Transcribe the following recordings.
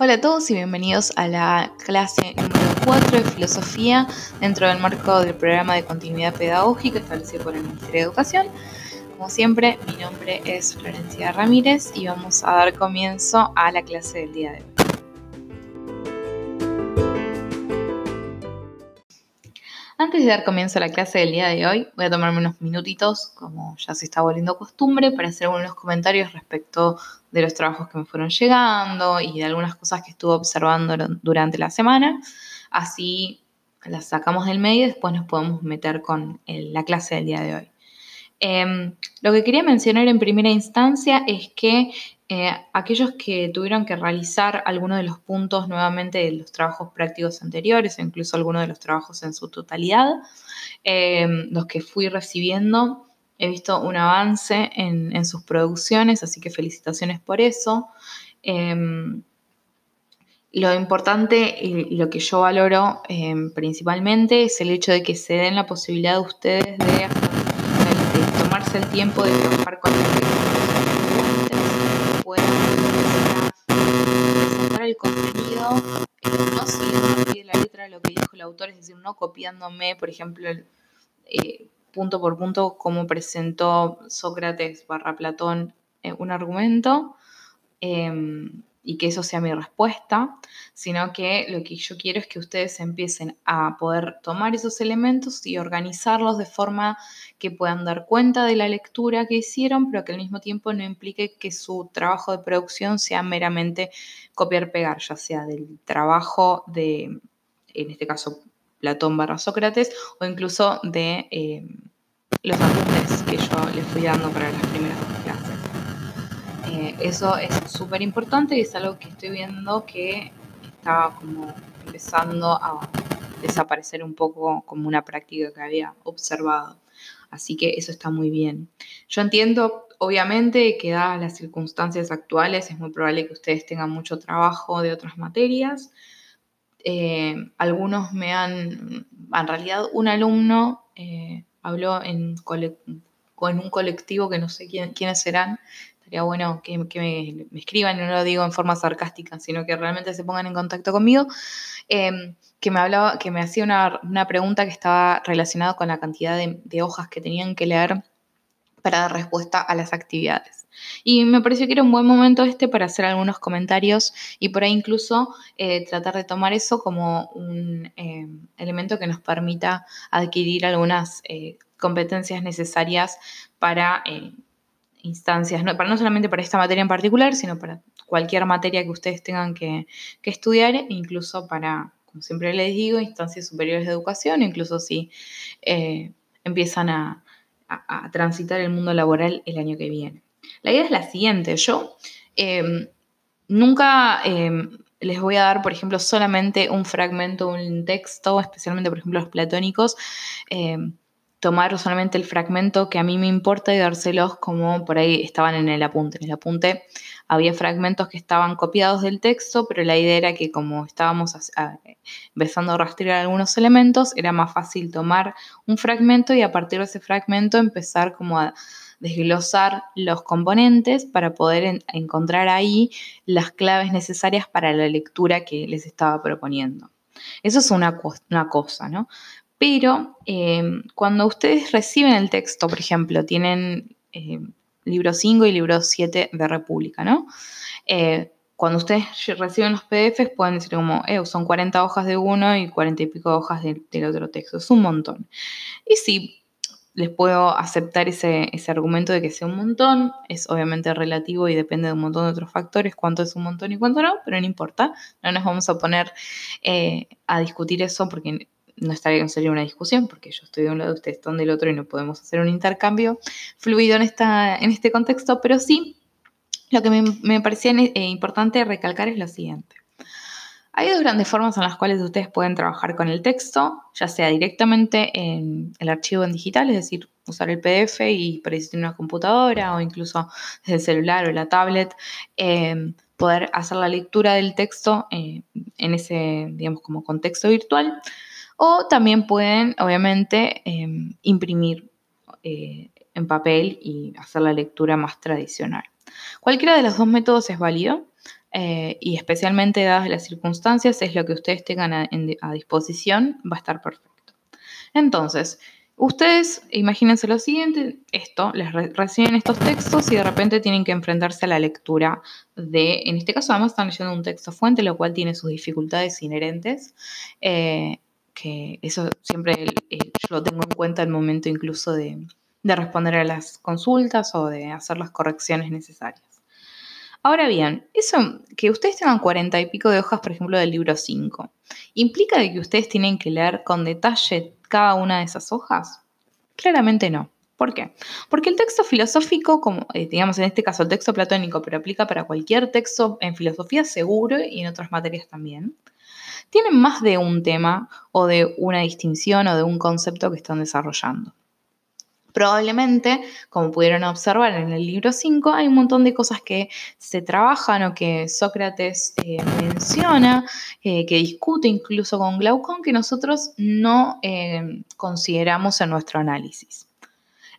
Hola a todos y bienvenidos a la clase número 4 de filosofía dentro del marco del programa de continuidad pedagógica establecido por el Ministerio de Educación. Como siempre, mi nombre es Florencia Ramírez y vamos a dar comienzo a la clase del día de hoy. Antes de dar comienzo a la clase del día de hoy, voy a tomarme unos minutitos, como ya se está volviendo costumbre, para hacer algunos comentarios respecto de los trabajos que me fueron llegando y de algunas cosas que estuve observando durante la semana. Así las sacamos del medio y después nos podemos meter con la clase del día de hoy. Em, lo que quería mencionar en primera instancia es que eh, aquellos que tuvieron que realizar algunos de los puntos nuevamente de los trabajos prácticos anteriores, o incluso algunos de los trabajos en su totalidad, em, los que fui recibiendo, he visto un avance en, sus producciones, así que felicitaciones por eso. Em, lo importante y lo que yo valoro principalmente es el hecho de que se den la posibilidad de ustedes de el tiempo de trabajar con puedan presentar el contenido no siguiendo la letra de lo que dijo el autor, es decir, no copiándome, por ejemplo, eh, punto por punto cómo presentó Sócrates barra Platón eh, un argumento. Y que eso sea mi respuesta, sino que lo que yo quiero es que ustedes empiecen a poder tomar esos elementos y organizarlos de forma que puedan dar cuenta de la lectura que hicieron, pero que al mismo tiempo no implique que su trabajo de producción sea meramente copiar-pegar, ya sea del trabajo de, en este caso, Platón barra Sócrates, o incluso de eh, los apuntes que yo les fui dando para las primeras. Eso es súper importante y es algo que estoy viendo que está como empezando a desaparecer un poco como una práctica que había observado. Así que eso está muy bien. Yo entiendo, obviamente, que dadas las circunstancias actuales es muy probable que ustedes tengan mucho trabajo de otras materias. Eh, algunos me han, en realidad un alumno eh, habló en, con un colectivo que no sé quiénes serán, Sería bueno que, me, escriban, y no lo digo en forma sarcástica, sino que realmente se pongan en contacto conmigo. Em, que me hablaba, que me hacía una, pregunta que estaba relacionada con la cantidad de, hojas que tenían que leer para dar respuesta a las actividades. Y me pareció que era un buen momento este para hacer algunos comentarios y por ahí incluso eh, tratar de tomar eso como un em, elemento que nos permita adquirir algunas eh, competencias necesarias para eh, instancias, no, para, no solamente para esta materia en particular, sino para cualquier materia que ustedes tengan que, estudiar, e incluso para, como siempre les digo, instancias superiores de educación, incluso si eh, empiezan a, transitar el mundo laboral el año que viene. La idea es la siguiente, yo em, nunca... Em, les voy a dar, por ejemplo, solamente un fragmento, un texto, especialmente, por ejemplo, los platónicos, em, tomar solamente el fragmento que a mí me importa y dárselos como por ahí estaban en el apunte. En el apunte había fragmentos que estaban copiados del texto, pero la idea era que como estábamos empezando a rastrear algunos elementos, era más fácil tomar un fragmento y a partir de ese fragmento empezar como a desglosar los componentes para poder encontrar ahí las claves necesarias para la lectura que les estaba proponiendo. Eso es una, una cosa, ¿no? Pero em, cuando ustedes reciben el texto, por ejemplo, tienen em, libro 5 y libro 7 de República, ¿no? Eh, cuando ustedes reciben los PDFs pueden decir como, eh, son 40 hojas de uno y 40 y pico hojas del otro texto, es un montón. Y sí, les puedo aceptar ese, argumento de que sea un montón, es obviamente relativo y depende de un montón de otros factores, cuánto es un montón y cuánto no, pero no importa, no nos vamos a poner eh, a discutir eso porque no estaría en serio una discusión, porque yo estoy de un lado, ustedes están del otro y no podemos hacer un intercambio fluido en, esta, en este contexto, pero sí, lo que me, parecía eh, importante recalcar es lo siguiente. Hay dos grandes formas en las cuales ustedes pueden trabajar con el texto, ya sea directamente en el archivo en digital, es decir, usar el PDF y por en una computadora o incluso desde el celular o la tablet, eh, poder hacer la lectura del texto eh, en ese, digamos, como contexto virtual. O también pueden, obviamente, em, imprimir eh, en papel y hacer la lectura más tradicional. Cualquiera de los dos métodos es válido. eh, y especialmente dadas las circunstancias, es lo que ustedes tengan a, disposición, va a estar perfecto. Entonces, ustedes imagínense lo siguiente, esto, les reciben estos textos y de repente tienen que enfrentarse a la lectura de, en este caso además están leyendo un texto fuente, lo cual tiene sus dificultades inherentes. Eh, que eso siempre yo lo tengo en cuenta al momento incluso de, de responder a las consultas o de hacer las correcciones necesarias. Ahora bien, eso que ustedes tengan cuarenta y pico de hojas, por ejemplo, del libro 5, ¿implica de que ustedes tienen que leer con detalle cada una de esas hojas? Claramente no. ¿Por qué? Porque el texto filosófico, como eh, digamos en este caso el texto platónico, pero aplica para cualquier texto en filosofía seguro y en otras materias también, tienen más de un tema o de una distinción o de un concepto que están desarrollando. Probablemente, como pudieron observar en el libro 5, hay un montón de cosas que se trabajan o que Sócrates eh, menciona, eh, que discute incluso con Glaucón, que nosotros no eh, consideramos en nuestro análisis.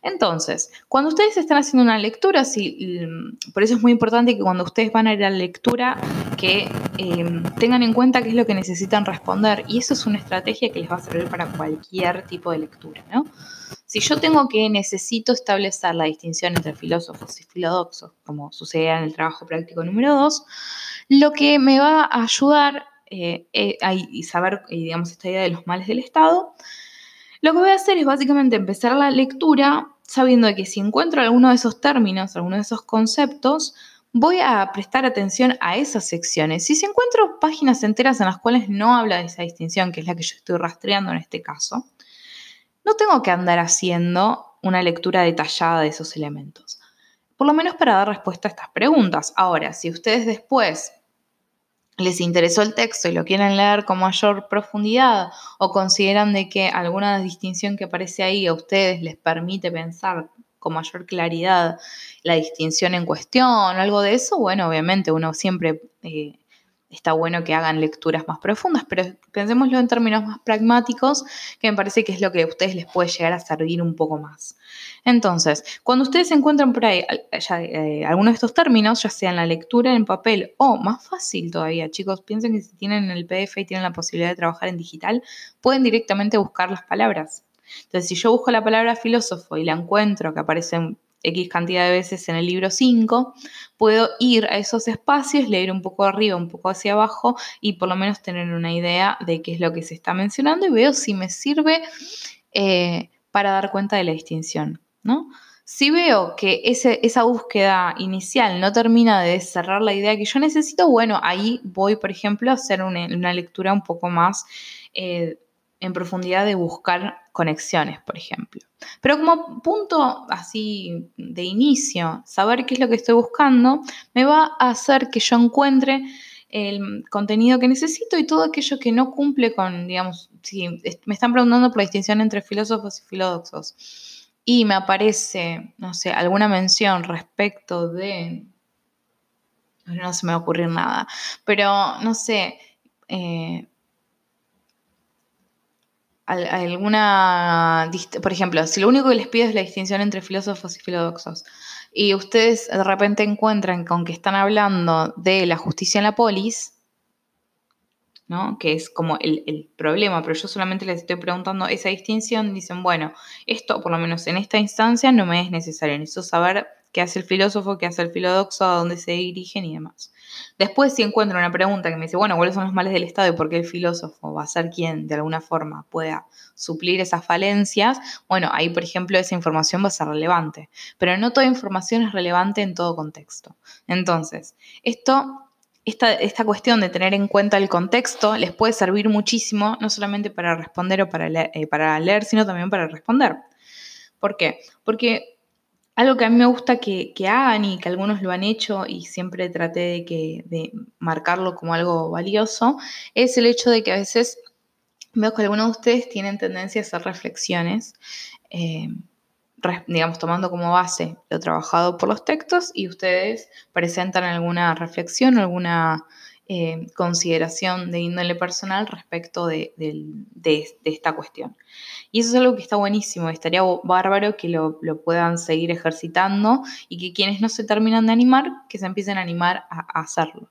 Entonces, cuando ustedes están haciendo una lectura, mm, por eso es muy importante que cuando ustedes van a ir a la lectura, que em, tengan en cuenta qué es lo que necesitan responder. Y eso es una estrategia que les va a servir para cualquier tipo de lectura, ¿no? Si yo tengo que necesito establecer la distinción entre filósofos y filodoxos, como sucede en el trabajo práctico número 2, lo que me va a ayudar eh, eh, y saber, digamos, esta idea de los males del Estado, lo que voy a hacer es básicamente empezar la lectura sabiendo que si encuentro alguno de esos términos, alguno de esos conceptos, voy a prestar atención a esas secciones. Si encuentro páginas enteras en las cuales no habla de esa distinción, que es la que yo estoy rastreando en este caso, no tengo que andar haciendo una lectura detallada de esos elementos. Por lo menos para dar respuesta a estas preguntas. Ahora, si ustedes después les interesó el texto y lo quieren leer con mayor profundidad o consideran de que alguna distinción que aparece ahí a ustedes les permite pensar con mayor claridad la distinción en cuestión algo de eso, bueno, obviamente uno siempre eh, está bueno que hagan lecturas más profundas, pero pensémoslo en términos más pragmáticos, que me parece que es lo que a ustedes les puede llegar a servir un poco más. Entonces, cuando ustedes encuentran por ahí eh, algunos de estos términos, ya sea en la lectura en papel o más fácil todavía, chicos, piensen que si tienen el PDF y tienen la posibilidad de trabajar en digital, pueden directamente buscar las palabras. Entonces, si yo busco la palabra filósofo y la encuentro, que aparece X cantidad de veces en el libro 5, puedo ir a esos espacios, leer un poco arriba, un poco hacia abajo y por lo menos tener una idea de qué es lo que se está mencionando y veo si me sirve eh, para dar cuenta de la distinción, ¿no? Si veo que esa búsqueda inicial no termina de cerrar la idea que yo necesito, bueno, ahí voy, por ejemplo, a hacer una, lectura un poco más eh, en profundidad de buscar conexiones, por ejemplo. Pero como punto así de inicio, saber qué es lo que estoy buscando, me va a hacer que yo encuentre el contenido que necesito y todo aquello que no cumple con, digamos, si me están preguntando por la distinción entre filósofos y filódoxos y me aparece, no sé, alguna mención respecto de, no se me va a ocurrir nada, pero no sé, eh, alguna, por ejemplo, si lo único que les pido es la distinción entre filósofos y filodoxos, y ustedes de repente encuentran con que están hablando de la justicia en la polis, ¿no? que es como el, el, problema, pero yo solamente les estoy preguntando esa distinción, dicen, bueno, esto por lo menos en esta instancia no me es necesario, necesito saber qué hace el filósofo, qué hace el filodoxo, a dónde se dirigen y demás. Después, si encuentro una pregunta que me dice, bueno, ¿cuáles son los males del Estado y por qué el filósofo va a ser quien de alguna forma pueda suplir esas falencias? Bueno, ahí, por ejemplo, esa información va a ser relevante. Pero no toda información es relevante en todo contexto. Entonces, esto esta, esta, cuestión de tener en cuenta el contexto les puede servir muchísimo, no solamente para responder o para eh, para leer, sino también para responder. ¿Por qué? Porque algo que a mí me gusta que, hagan y que algunos lo han hecho y siempre traté de, que, de marcarlo como algo valioso, es el hecho de que a veces veo que algunos de ustedes tienen tendencia a hacer reflexiones, eh, digamos, tomando como base lo trabajado por los textos y ustedes presentan alguna reflexión, alguna eh, consideración de índole personal respecto de, esta cuestión. Y eso es algo que está buenísimo, estaría bárbaro que lo, puedan seguir ejercitando y que quienes no se terminan de animar, que se empiecen a animar a, hacerlo.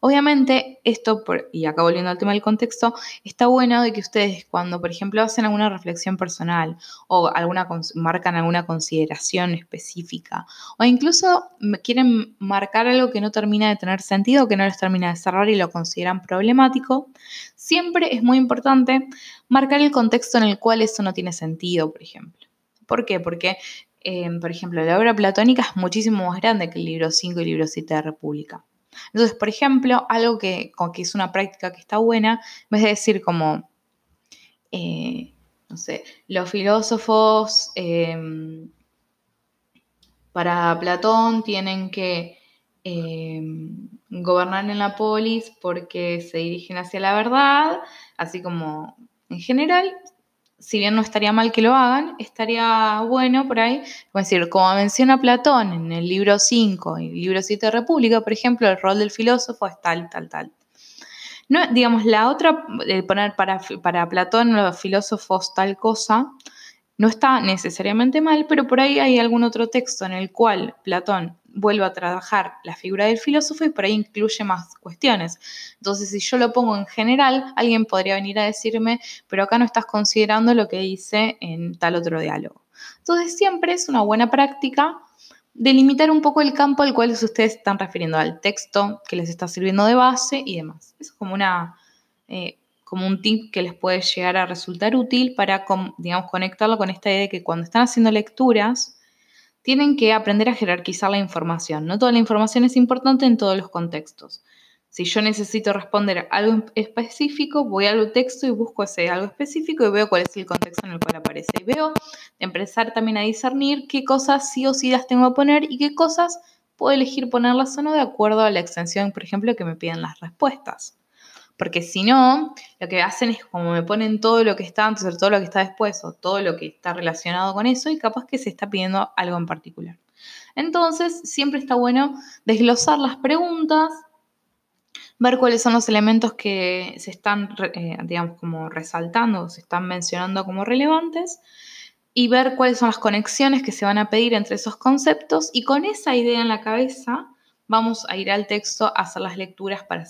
Obviamente, esto, y acá volviendo al tema del contexto, está bueno de que ustedes cuando, por ejemplo, hacen alguna reflexión personal o alguna, marcan alguna consideración específica o incluso quieren marcar algo que no termina de tener sentido, que no les termina de cerrar y lo consideran problemático, siempre es muy importante marcar el contexto en el cual eso no tiene sentido, por ejemplo. ¿Por qué? Porque eh, por ejemplo, la obra platónica es muchísimo más grande que el libro 5 y el libro 7 de República. Entonces, por ejemplo, algo que, que es una práctica que está buena, en vez de decir como, eh, no sé, los filósofos em, para Platón tienen que em, gobernar en la polis porque se dirigen hacia la verdad, así como en general, si bien no estaría mal que lo hagan, estaría bueno por ahí, como decir, como menciona Platón en el libro 5 y el libro 7 de República, por ejemplo, el rol del filósofo es tal, tal, tal. No, digamos, la otra, de poner para, para Platón los filósofos tal cosa, no está necesariamente mal, pero por ahí hay algún otro texto en el cual Platón vuelve a trabajar la figura del filósofo y por ahí incluye más cuestiones. Entonces, si yo lo pongo en general, alguien podría venir a decirme, pero acá no estás considerando lo que dice en tal otro diálogo. Entonces, siempre es una buena práctica delimitar un poco el campo al cual ustedes están refiriendo, al texto que les está sirviendo de base y demás. Es como una... Eh, como un tip que les puede llegar a resultar útil para, digamos, conectarlo con esta idea de que cuando están haciendo lecturas, tienen que aprender a jerarquizar la información. No toda la información es importante en todos los contextos. Si yo necesito responder algo específico, voy al texto y busco ese algo específico y veo cuál es el contexto en el cual aparece. Y veo empezar también a discernir qué cosas sí o sí las tengo que poner y qué cosas puedo elegir ponerlas o no de acuerdo a la extensión, por ejemplo, que me piden las respuestas. Porque si no, lo que hacen es como me ponen todo lo que está antes o todo lo que está después o todo lo que está relacionado con eso y capaz que se está pidiendo algo en particular. Entonces, siempre está bueno desglosar las preguntas, ver cuáles son los elementos que se están, eh, digamos, como resaltando, se están mencionando como relevantes y ver cuáles son las conexiones que se van a pedir entre esos conceptos y con esa idea en la cabeza vamos a ir al texto a hacer las lecturas para,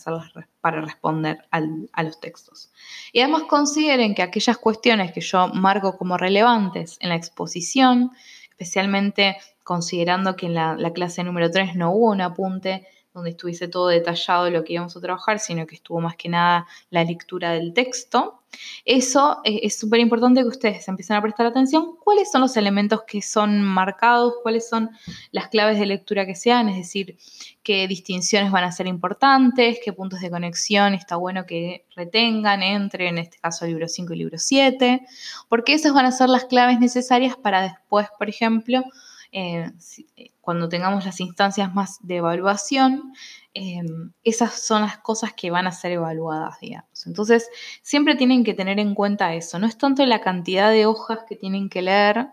para responder a los textos. Y además consideren que aquellas cuestiones que yo marco como relevantes en la exposición, especialmente considerando que en la, la clase número 3 no hubo un apunte donde estuviese todo detallado lo que íbamos a trabajar, sino que estuvo más que nada la lectura del texto. Eso eh, es súper importante que ustedes empiecen a prestar atención. ¿Cuáles son los elementos que son marcados? ¿Cuáles son las claves de lectura que sean? Es decir, qué distinciones van a ser importantes, qué puntos de conexión está bueno que retengan entre, en este caso, libro 5 y libro 7, porque esas van a ser las claves necesarias para después, por ejemplo, eh, eh, cuando tengamos las instancias más de evaluación, em, esas son las cosas que van a ser evaluadas, digamos. Entonces, siempre tienen que tener en cuenta eso. No es tanto la cantidad de hojas que tienen que leer,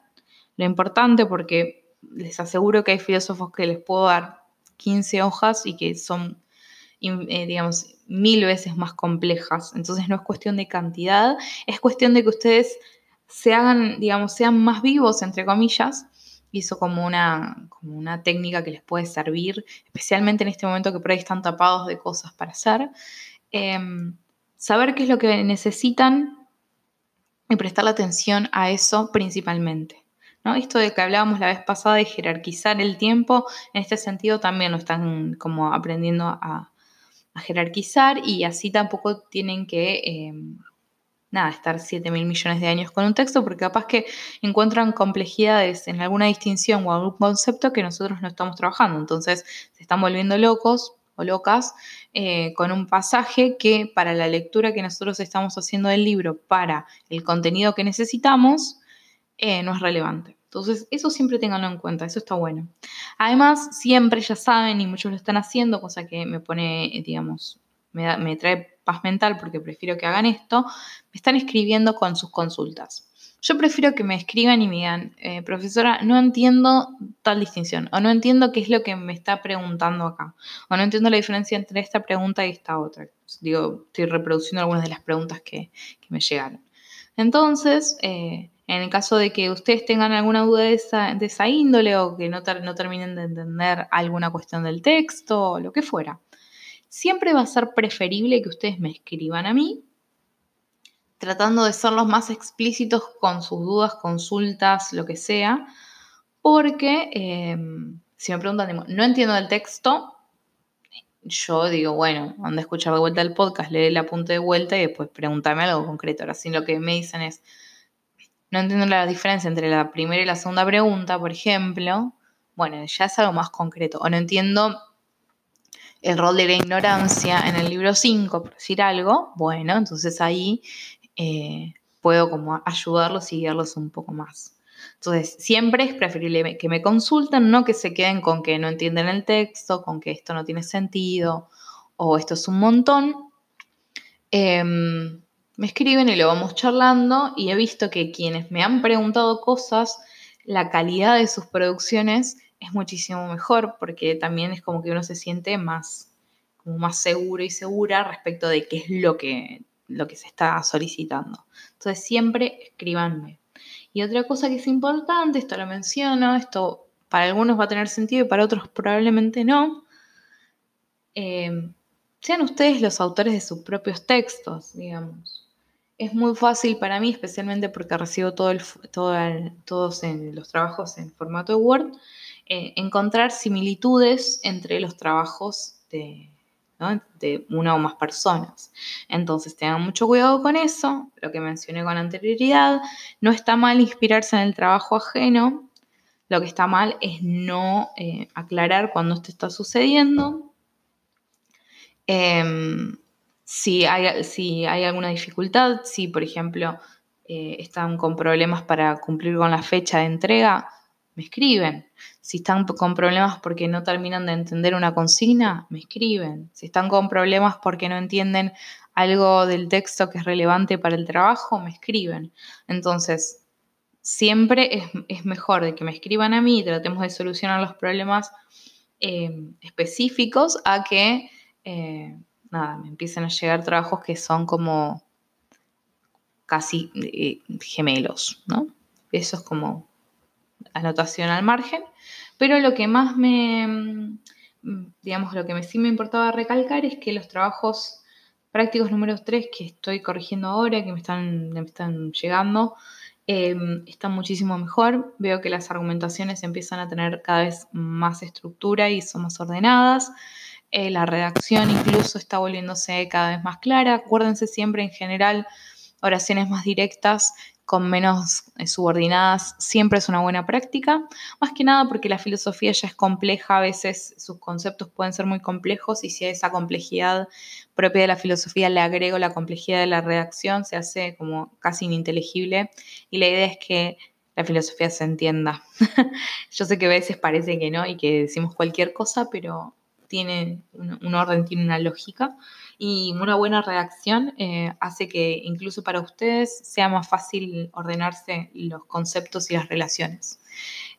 lo importante, porque les aseguro que hay filósofos que les puedo dar 15 hojas y que son, eh, digamos, mil veces más complejas. Entonces, no es cuestión de cantidad, es cuestión de que ustedes se hagan, digamos, sean más vivos, entre comillas, hizo como una, como una técnica que les puede servir, especialmente en este momento que por ahí están tapados de cosas para hacer. Em, saber qué es lo que necesitan y prestar atención a eso principalmente. ¿no? Esto de que hablábamos la vez pasada de jerarquizar el tiempo, en este sentido también lo están como aprendiendo a, jerarquizar y así tampoco tienen que em, nada, estar 7 mil millones de años con un texto, porque capaz que encuentran complejidades en alguna distinción o algún concepto que nosotros no estamos trabajando. Entonces se están volviendo locos o locas eh, con un pasaje que para la lectura que nosotros estamos haciendo del libro, para el contenido que necesitamos, eh, no es relevante. Entonces, eso siempre tenganlo en cuenta, eso está bueno. Además, siempre ya saben, y muchos lo están haciendo, cosa que me pone, digamos, me, trae mental porque prefiero que hagan esto, me están escribiendo con sus consultas. Yo prefiero que me escriban y me digan, eh, profesora, no entiendo tal distinción, o no entiendo qué es lo que me está preguntando acá, o no entiendo la diferencia entre esta pregunta y esta otra. Digo, estoy reproduciendo algunas de las preguntas que, me llegaron. Entonces, eh, en el caso de que ustedes tengan alguna duda de esa, de esa índole o que no, no terminen de entender alguna cuestión del texto o lo que fuera, siempre va a ser preferible que ustedes me escriban a mí, tratando de ser los más explícitos con sus dudas, consultas, lo que sea, porque em, si me preguntan, no entiendo el texto, yo digo, bueno, anda a escuchar de vuelta el podcast, lee la punta de vuelta y después pregúntame algo concreto. Ahora, si lo que me dicen es, no entiendo la diferencia entre la primera y la segunda pregunta, por ejemplo, bueno, ya es algo más concreto. O no entiendo el rol de la ignorancia en el libro 5, por decir algo, bueno, entonces ahí eh, puedo como ayudarlos y guiarlos un poco más. Entonces, siempre es preferible que me consulten, no que se queden con que no entienden el texto, con que esto no tiene sentido o esto es un montón. Em, me escriben y lo vamos charlando y he visto que quienes me han preguntado cosas, la calidad de sus producciones es muchísimo mejor porque también es como que uno se siente más, como más seguro y segura respecto de qué es lo que, lo que se está solicitando. Entonces siempre escríbanme. Y otra cosa que es importante, esto lo menciono, esto para algunos va a tener sentido y para otros probablemente no, eh, sean ustedes los autores de sus propios textos, digamos es muy fácil para mí, especialmente porque recibo todos los trabajos en formato de Word, eh, encontrar similitudes entre los trabajos de, una o más personas. Entonces tengan mucho cuidado con eso, lo que mencioné con anterioridad. No está mal inspirarse en el trabajo ajeno, lo que está mal es no eh, aclarar cuando esto está sucediendo. Em, si hay, si hay alguna dificultad, si por ejemplo eh, están con problemas para cumplir con la fecha de entrega, me escriben. Si están con problemas porque no terminan de entender una consigna, me escriben. Si están con problemas porque no entienden algo del texto que es relevante para el trabajo, me escriben. Entonces, siempre es, mejor de que me escriban a mí y tratemos de solucionar los problemas eh, específicos a que eh, nada, me empiezan a llegar trabajos que son como casi eh, gemelos, ¿no? Eso es como anotación al margen. Pero lo que más me, digamos, lo que me, sí me importaba recalcar es que los trabajos prácticos número 3 que estoy corrigiendo ahora, que me están, me están llegando, em, están muchísimo mejor. Veo que las argumentaciones empiezan a tener cada vez más estructura y son más ordenadas. Eh, la redacción incluso está volviéndose cada vez más clara. Acuérdense siempre en general, oraciones más directas con menos eh, subordinadas siempre es una buena práctica, más que nada porque la filosofía ya es compleja, a veces sus conceptos pueden ser muy complejos y si a esa complejidad propia de la filosofía le agrego la complejidad de la redacción, se hace como casi ininteligible. Y la idea es que la filosofía se entienda. Yo sé que a veces parece que no y que decimos cualquier cosa, pero tiene un, orden, tiene una lógica y una buena redacción eh, hace que incluso para ustedes sea más fácil ordenarse los conceptos y las relaciones.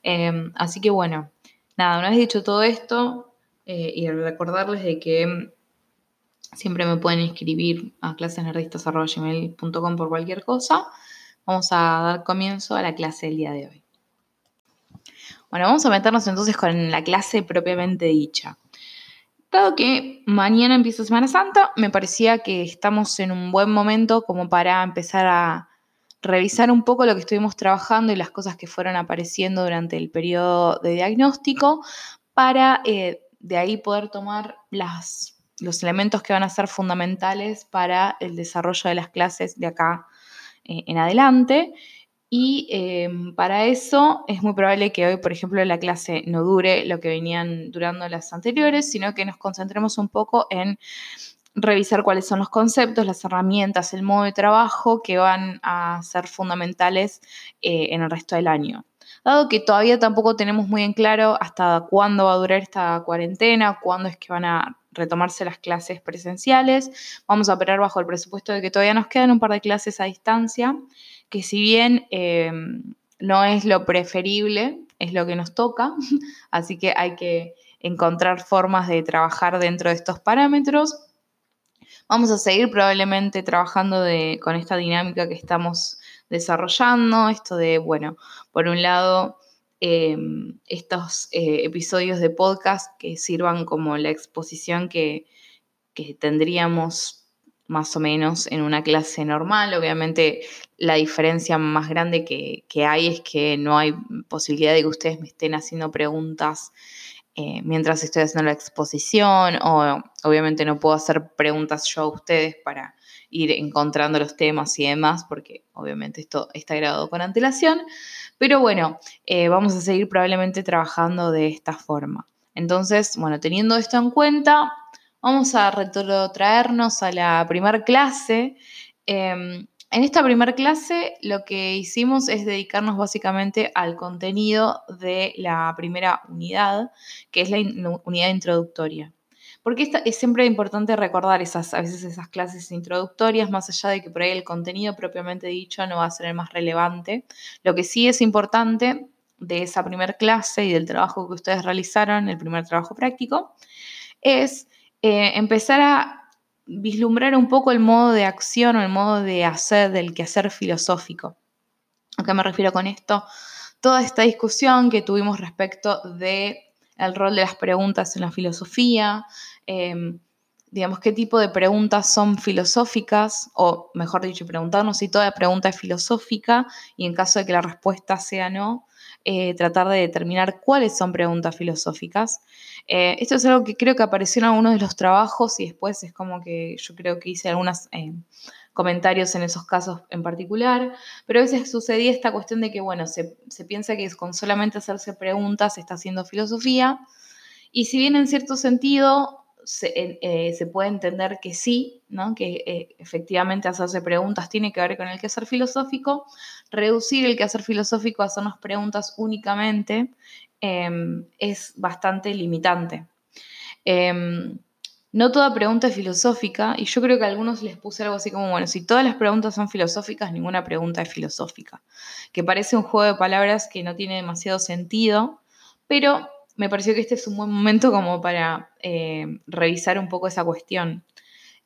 Em, así que bueno, nada, una vez dicho todo esto eh, y recordarles de que siempre me pueden escribir a clasesnerdistas.com por cualquier cosa, vamos a dar comienzo a la clase del día de hoy. Bueno, vamos a meternos entonces con la clase propiamente dicha. Dado que mañana empieza Semana Santa, me parecía que estamos en un buen momento como para empezar a revisar un poco lo que estuvimos trabajando y las cosas que fueron apareciendo durante el periodo de diagnóstico para eh, de ahí poder tomar las, los elementos que van a ser fundamentales para el desarrollo de las clases de acá eh, en adelante. Y em, para eso es muy probable que hoy, por ejemplo, la clase no dure lo que venían durando las anteriores, sino que nos concentremos un poco en revisar cuáles son los conceptos, las herramientas, el modo de trabajo que van a ser fundamentales eh, en el resto del año. Dado que todavía tampoco tenemos muy en claro hasta cuándo va a durar esta cuarentena, cuándo es que van a retomarse las clases presenciales, vamos a operar bajo el presupuesto de que todavía nos quedan un par de clases a distancia que si bien em, no es lo preferible, es lo que nos toca, así que hay que encontrar formas de trabajar dentro de estos parámetros. Vamos a seguir probablemente trabajando con esta dinámica que estamos desarrollando, esto de, bueno, por un lado, em, estos eh, episodios de podcast que sirvan como la exposición que, que tendríamos más o menos en una clase normal. Obviamente la diferencia más grande que, hay es que no hay posibilidad de que ustedes me estén haciendo preguntas eh, mientras estoy haciendo la exposición o obviamente no puedo hacer preguntas yo a ustedes para ir encontrando los temas y demás, porque obviamente esto está grabado con antelación. Pero bueno, eh, vamos a seguir probablemente trabajando de esta forma. Entonces, bueno, teniendo esto en cuenta, vamos a retrotraernos a la primera clase. Em, en esta primera clase lo que hicimos es dedicarnos básicamente al contenido de la primera unidad, que es la unidad introductoria. Porque es siempre importante recordar esas, a veces esas clases introductorias, más allá de que por ahí el contenido propiamente dicho no va a ser el más relevante. Lo que sí es importante de esa primera clase y del trabajo que ustedes realizaron, el primer trabajo práctico, es eh, empezar a vislumbrar un poco el modo de acción o el modo de hacer del quehacer filosófico. ¿A qué me refiero con esto? Toda esta discusión que tuvimos respecto de rol de las preguntas en la filosofía, em, digamos, qué tipo de preguntas son filosóficas, o mejor dicho, preguntarnos si toda pregunta es filosófica y en caso de que la respuesta sea no, eh, tratar de determinar cuáles son preguntas filosóficas. Eh, esto es algo que creo que apareció en algunos de los trabajos y después es como que yo creo que hice algunos eh, comentarios en esos casos en particular, pero a veces sucedía esta cuestión de que, bueno, se, se piensa que con solamente hacerse preguntas se está haciendo filosofía y si bien en cierto sentido eh, se, puede entender que sí, ¿no? que eh, efectivamente hacerse preguntas tiene que ver con el quehacer filosófico, reducir el quehacer filosófico a hacernos preguntas únicamente em, es bastante limitante. Em, no toda pregunta es filosófica y yo creo que a algunos les puse algo así como, bueno, si todas las preguntas son filosóficas, ninguna pregunta es filosófica, que parece un juego de palabras que no tiene demasiado sentido, pero me pareció que este es un buen momento como para eh, revisar un poco esa cuestión.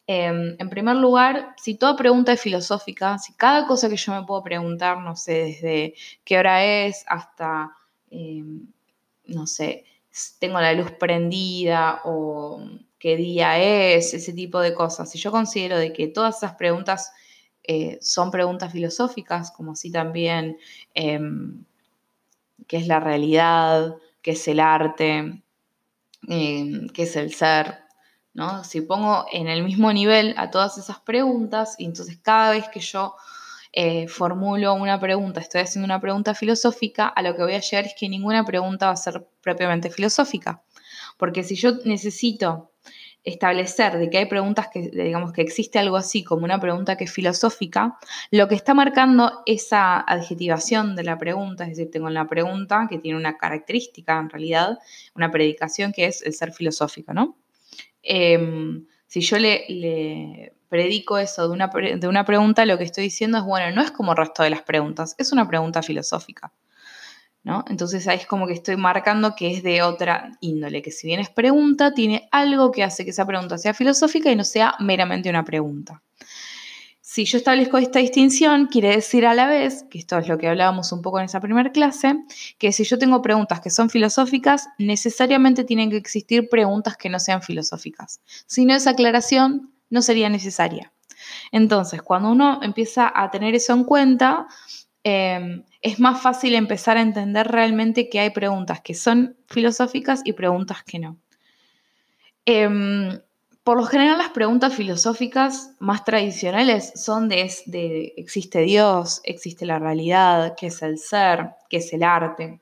Em, en primer lugar, si toda pregunta es filosófica, si cada cosa que yo me puedo preguntar, no sé, desde qué hora es hasta, em, no sé, tengo la luz prendida o qué día es, ese tipo de cosas, si yo considero de que todas esas preguntas eh, son preguntas filosóficas, como así también em, qué es la realidad, qué es el arte, qué es el ser, ¿no? Si pongo en el mismo nivel a todas esas preguntas, y entonces cada vez que yo eh, formulo una pregunta, estoy haciendo una pregunta filosófica, a lo que voy a llegar es que ninguna pregunta va a ser propiamente filosófica. Porque si yo necesito establecer de que hay preguntas que, digamos, que existe algo así como una pregunta que es filosófica, lo que está marcando esa adjetivación de la pregunta, es decir, tengo la pregunta que tiene una característica en realidad, una predicación que es el ser filosófico, ¿no? Em, si yo le, predico eso de una, de una pregunta, lo que estoy diciendo es, bueno, no es como el resto de las preguntas, es una pregunta filosófica. Entonces ahí es como que estoy marcando que es de otra índole, que si bien es pregunta, tiene algo que hace que esa pregunta sea filosófica y no sea meramente una pregunta. Si yo establezco esta distinción, quiere decir a la vez, que esto es lo que hablábamos un poco en esa primera clase, que si yo tengo preguntas que son filosóficas, necesariamente tienen que existir preguntas que no sean filosóficas. Si no, esa aclaración no sería necesaria. Entonces, cuando uno empieza a tener eso en cuenta, Em, es más fácil empezar a entender realmente que hay preguntas que son filosóficas y preguntas que no. Em, por lo general las preguntas filosóficas más tradicionales son de, de, existe Dios, existe la realidad, qué es el ser, qué es el arte.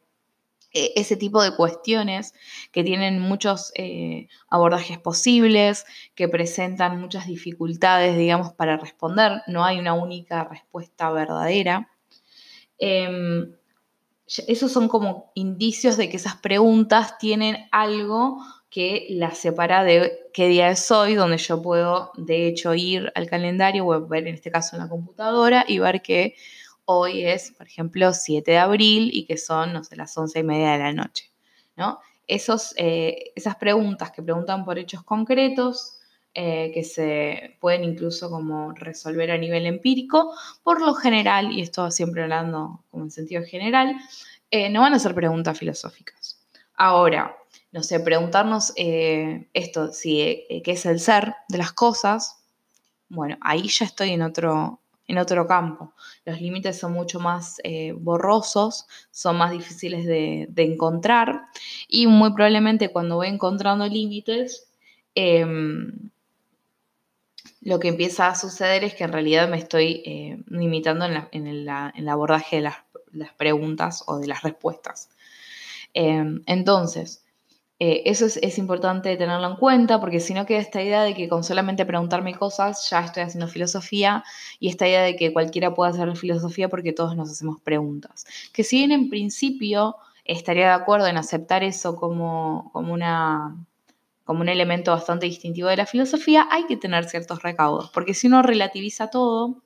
E, ese tipo de cuestiones que tienen muchos eh, abordajes posibles, que presentan muchas dificultades, digamos, para responder. No hay una única respuesta verdadera. Em, esos son como indicios de que esas preguntas tienen algo que las separa de qué día es hoy, donde yo puedo de hecho ir al calendario o ver en este caso en la computadora y ver que hoy es, por ejemplo, 7 de abril y que son, no sé, las 11 y media de la noche. ¿no? Esos, eh, esas preguntas que preguntan por hechos concretos eh, que se pueden incluso como resolver a nivel empírico, por lo general, y esto siempre hablando como en sentido general, eh, no van a ser preguntas filosóficas. Ahora, no sé, preguntarnos eh, esto, si, qué es el ser de las cosas, bueno, ahí ya estoy en otro, en otro campo. Los límites son mucho más borrosos, son más difíciles de, encontrar y muy probablemente cuando voy encontrando límites, em, lo que empieza a suceder es que en realidad me estoy limitando en, el abordaje de las, las, preguntas o de las respuestas. Em, entonces, eh, eso es, importante tenerlo en cuenta porque si no queda esta idea de que con solamente preguntarme cosas ya estoy haciendo filosofía y esta idea de que cualquiera puede hacer filosofía porque todos nos hacemos preguntas. Que si bien en principio estaría de acuerdo en aceptar eso como, como, una, como un elemento bastante distintivo de la filosofía, hay que tener ciertos recaudos porque si uno relativiza todo,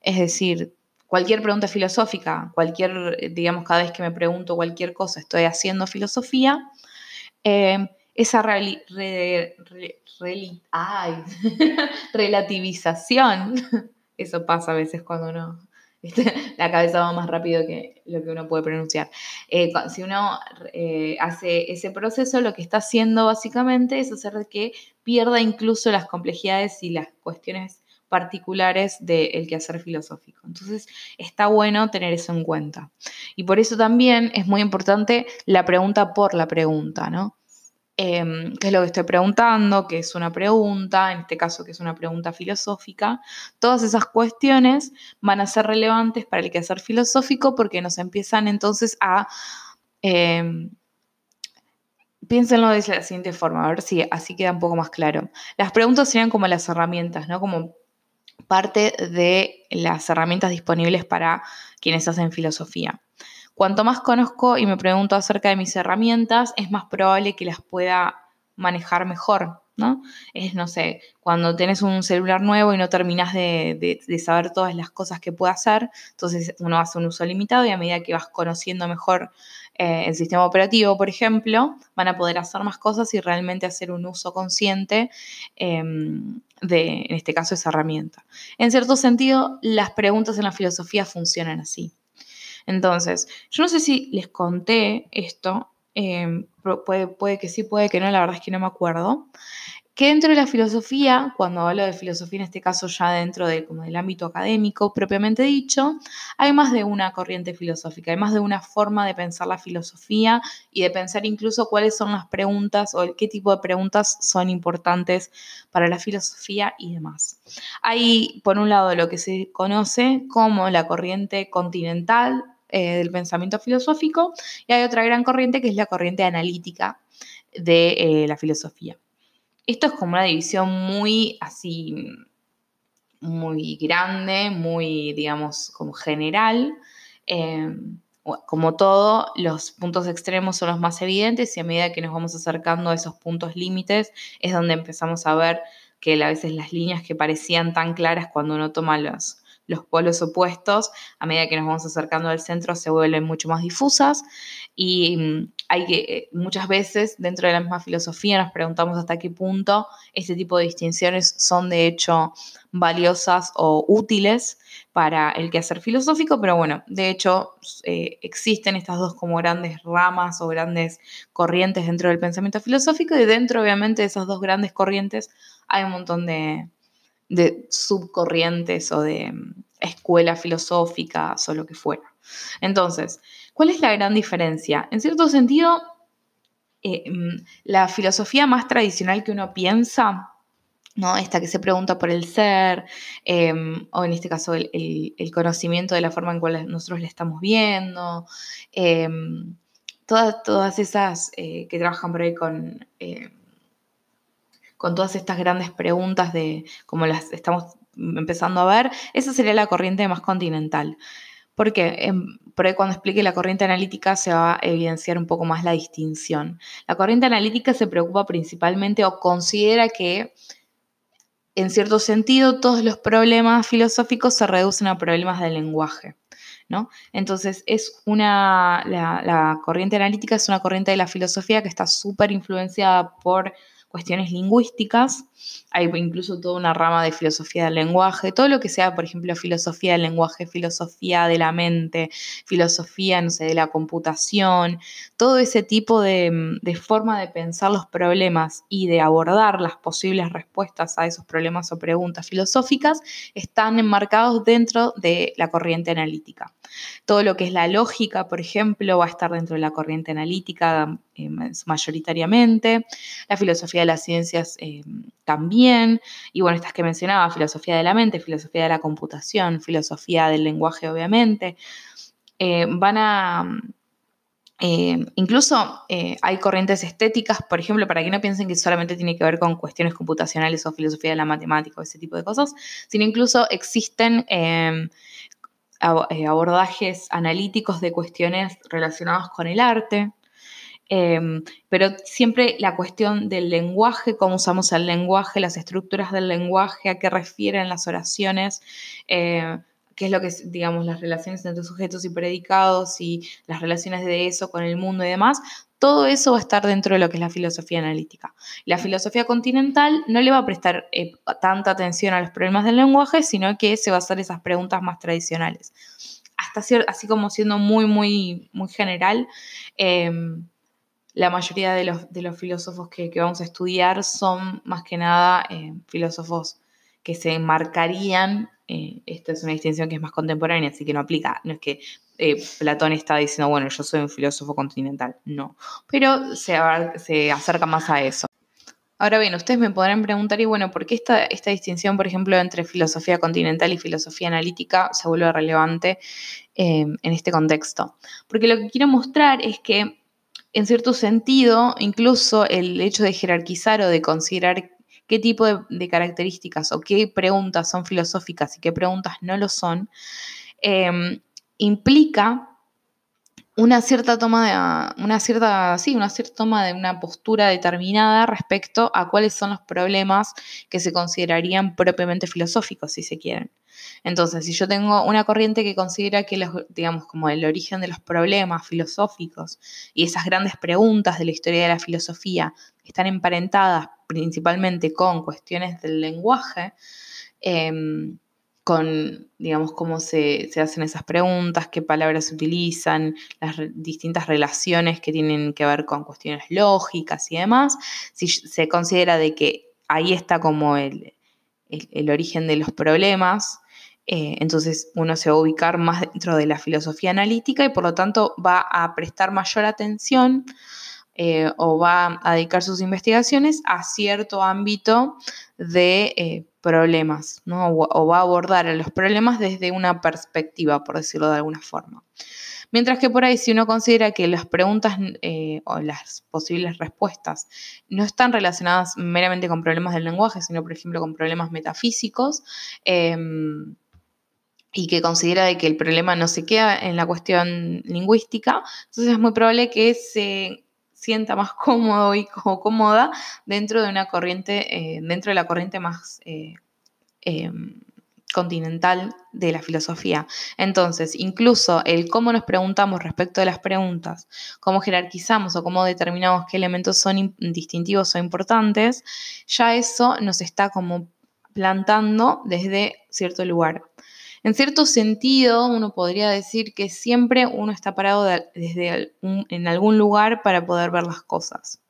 es decir, cualquier pregunta filosófica, cualquier, digamos, cada vez que me pregunto cualquier cosa, estoy haciendo filosofía, Em, esa relativización, eso pasa a veces cuando uno, la cabeza va más rápido que lo que uno puede pronunciar. Eh, si uno eh, hace ese proceso, lo que está haciendo básicamente es hacer que pierda incluso las complejidades y las cuestiones particulares del quehacer filosófico. Entonces, está bueno tener eso en cuenta. Y por eso también es muy importante la pregunta por la pregunta, ¿no? Em, ¿Qué es lo que estoy preguntando? ¿Qué es una pregunta? En este caso, ¿qué es una pregunta filosófica? Todas esas cuestiones van a ser relevantes para el quehacer filosófico porque nos empiezan entonces a... Eh, piénsenlo de la siguiente forma, a ver si así queda un poco más claro. Las preguntas serían como las herramientas, ¿no? Como parte de las herramientas disponibles para quienes hacen filosofía. Cuanto más conozco y me pregunto acerca de mis herramientas, es más probable que las pueda manejar mejor, ¿no? Es, no sé, cuando tenés un celular nuevo y no terminas de, saber todas las cosas que puede hacer, entonces uno hace un uso limitado y a medida que vas conociendo mejor eh, el sistema operativo, por ejemplo, van a poder hacer más cosas y realmente hacer un uso consciente em, de, en este caso, esa herramienta. En cierto sentido, las preguntas en la filosofía funcionan así. Entonces, yo no sé si les conté esto, em, puede, puede que sí, puede que no, la verdad es que no me acuerdo, que dentro de la filosofía, cuando hablo de filosofía en este caso ya dentro de, como del ámbito académico propiamente dicho, hay más de una corriente filosófica, hay más de una forma de pensar la filosofía y de pensar incluso cuáles son las preguntas o qué tipo de preguntas son importantes para la filosofía y demás. Hay, por un lado, lo que se conoce como la corriente continental eh, del pensamiento filosófico y hay otra gran corriente que es la corriente analítica de eh, la filosofía. Esto es como una división muy así, muy grande, muy, digamos, como general. Eh, como todo, los puntos extremos son los más evidentes y a medida que nos vamos acercando a esos puntos límites es donde empezamos a ver que a veces las líneas que parecían tan claras cuando uno toma los, los polos opuestos, a medida que nos vamos acercando al centro, se vuelven mucho más difusas y mm, hay que, eh, muchas veces dentro de la misma filosofía nos preguntamos hasta qué punto este tipo de distinciones son de hecho valiosas o útiles para el quehacer filosófico, pero bueno, de hecho eh, existen estas dos como grandes ramas o grandes corrientes dentro del pensamiento filosófico y dentro obviamente de esas dos grandes corrientes hay un montón de, de subcorrientes o de mm, escuelas filosóficas o lo que fuera. Entonces, ¿cuál es la gran diferencia? En cierto sentido, eh, mm, la filosofía más tradicional que uno piensa, ¿no? Esta que se pregunta por el ser, em, o en este caso el, conocimiento de la forma en cual nosotros le estamos viendo, em, todas, todas esas eh, que trabajan por ahí con eh, con todas estas grandes preguntas de como las estamos empezando a ver, esa sería la corriente más continental. Porque em, por ahí cuando explique la corriente analítica se va a evidenciar un poco más la distinción. La corriente analítica se preocupa principalmente o considera que en cierto sentido todos los problemas filosóficos se reducen a problemas del lenguaje. ¿no? Entonces, es una, la, la corriente analítica es una corriente de la filosofía que está súper influenciada por cuestiones lingüísticas. Hay incluso toda una rama de filosofía del lenguaje, todo lo que sea, por ejemplo, filosofía del lenguaje, filosofía de la mente, filosofía, no sé, de la computación, todo ese tipo de, forma de pensar los problemas y de abordar las posibles respuestas a esos problemas o preguntas filosóficas están enmarcados dentro de la corriente analítica. Todo lo que es la lógica, por ejemplo, va a estar dentro de la corriente analítica eh, mayoritariamente, la filosofía las ciencias eh, también, y bueno, estas que mencionaba, filosofía de la mente, filosofía de la computación, filosofía del lenguaje, obviamente, eh, van a... incluso hay corrientes estéticas, por ejemplo, para que no piensen que solamente tiene que ver con cuestiones computacionales o filosofía de la matemática o ese tipo de cosas, sino incluso existen abordajes analíticos de cuestiones relacionadas con el arte, Em, pero siempre la cuestión del lenguaje, cómo usamos el lenguaje, las estructuras del lenguaje, a qué refieren las oraciones, eh, qué es lo que es, digamos, las relaciones entre sujetos y predicados y las relaciones de eso con el mundo y demás, todo eso va a estar dentro de lo que es la filosofía analítica. La filosofía continental no le va a prestar eh, tanta atención a los problemas del lenguaje, sino que se va a hacer esas preguntas más tradicionales. Hasta así como siendo muy, muy, muy general, em, la mayoría de los, de los filósofos que, vamos a estudiar son más que nada eh, filósofos que se enmarcarían, eh, esta es una distinción que es más contemporánea, así que no aplica, no es que eh, Platón está diciendo, bueno, yo soy un filósofo continental, no, pero se, se acerca más a eso. Ahora bien, ustedes me podrán preguntar, y bueno, ¿por qué esta, esta distinción, por ejemplo, entre filosofía continental y filosofía analítica se vuelve relevante en este contexto? Porque lo que quiero mostrar es que en cierto sentido, incluso el hecho de jerarquizar o de considerar qué tipo de, características o qué preguntas son filosóficas y qué preguntas no lo son, em, implica una cierta toma de una cierta sí, una cierta toma de una postura determinada respecto a cuáles son los problemas que se considerarían propiamente filosóficos, si se quieren. Entonces, si yo tengo una corriente que considera que los, digamos como el origen de los problemas filosóficos y esas grandes preguntas de la historia de la filosofía están emparentadas principalmente con cuestiones del lenguaje, em, con, digamos, cómo se, hacen esas preguntas, qué palabras se utilizan, las distintas relaciones que tienen que ver con cuestiones lógicas y demás, si se considera de que ahí está como el, origen de los problemas, eh, entonces uno se va a ubicar más dentro de la filosofía analítica y por lo tanto va a prestar mayor atención eh, o va a dedicar sus investigaciones a cierto ámbito de eh, problemas, ¿no? O, va a abordar los problemas desde una perspectiva, por decirlo de alguna forma. Mientras que por ahí, si uno considera que las preguntas eh, o las posibles respuestas no están relacionadas meramente con problemas del lenguaje, sino, por ejemplo, con problemas metafísicos, em, y que considera de que el problema no se queda en la cuestión lingüística, entonces es muy probable que se sienta más cómodo y cómoda dentro de una corriente, eh, dentro de la corriente más eh, em, continental de la filosofía. Entonces, incluso el cómo nos preguntamos respecto de las preguntas, cómo jerarquizamos o cómo determinamos qué elementos son distintivos o importantes, ya eso nos está como plantando desde cierto lugar. En cierto sentido, uno podría decir que siempre uno está parado desde en algún lugar para poder ver las cosas.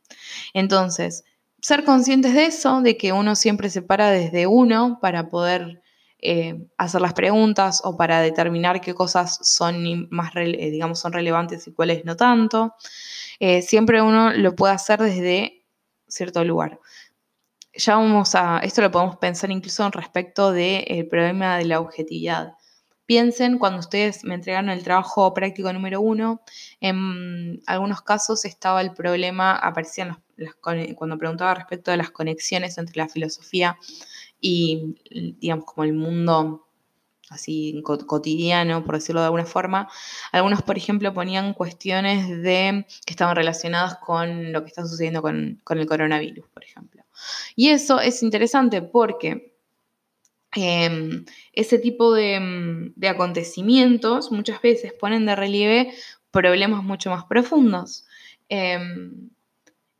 Entonces, ser conscientes de eso, de que uno siempre se para desde uno para poder eh, hacer las preguntas o para determinar qué cosas son más, eh, digamos, son relevantes y cuáles no tanto. Eh, siempre uno lo puede hacer desde cierto lugar ya vamos a, esto lo podemos pensar incluso respecto del problema de la objetividad. Piensen cuando ustedes me entregaron el trabajo práctico número uno, en algunos casos estaba el problema, aparecían cuando preguntaba respecto de las conexiones entre la filosofía y, digamos, como el mundo así cotidiano, por decirlo de alguna forma. Algunos, por ejemplo, ponían cuestiones de que estaban relacionadas con lo que está sucediendo con, con el coronavirus, por ejemplo. Y eso es interesante porque em, ese tipo em, de, acontecimientos muchas veces ponen de relieve problemas mucho más profundos. Em,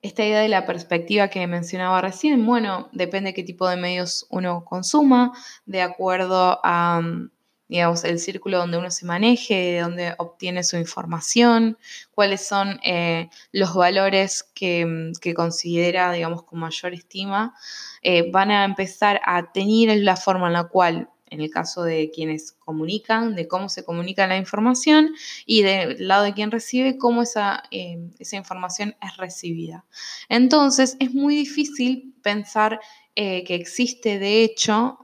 esta idea de la perspectiva que mencionaba recién, bueno, depende de qué tipo de medios uno consuma, de acuerdo a, digamos, el círculo donde uno se maneje, de donde obtiene su información, cuáles son eh, los valores que, considera, digamos, con mayor estima, eh, van a empezar a tener la forma en la cual en el caso de quienes comunican, de cómo se comunica la información y del lado de quien recibe, cómo esa, eh, esa información es recibida. Entonces, es muy difícil pensar que existe de hecho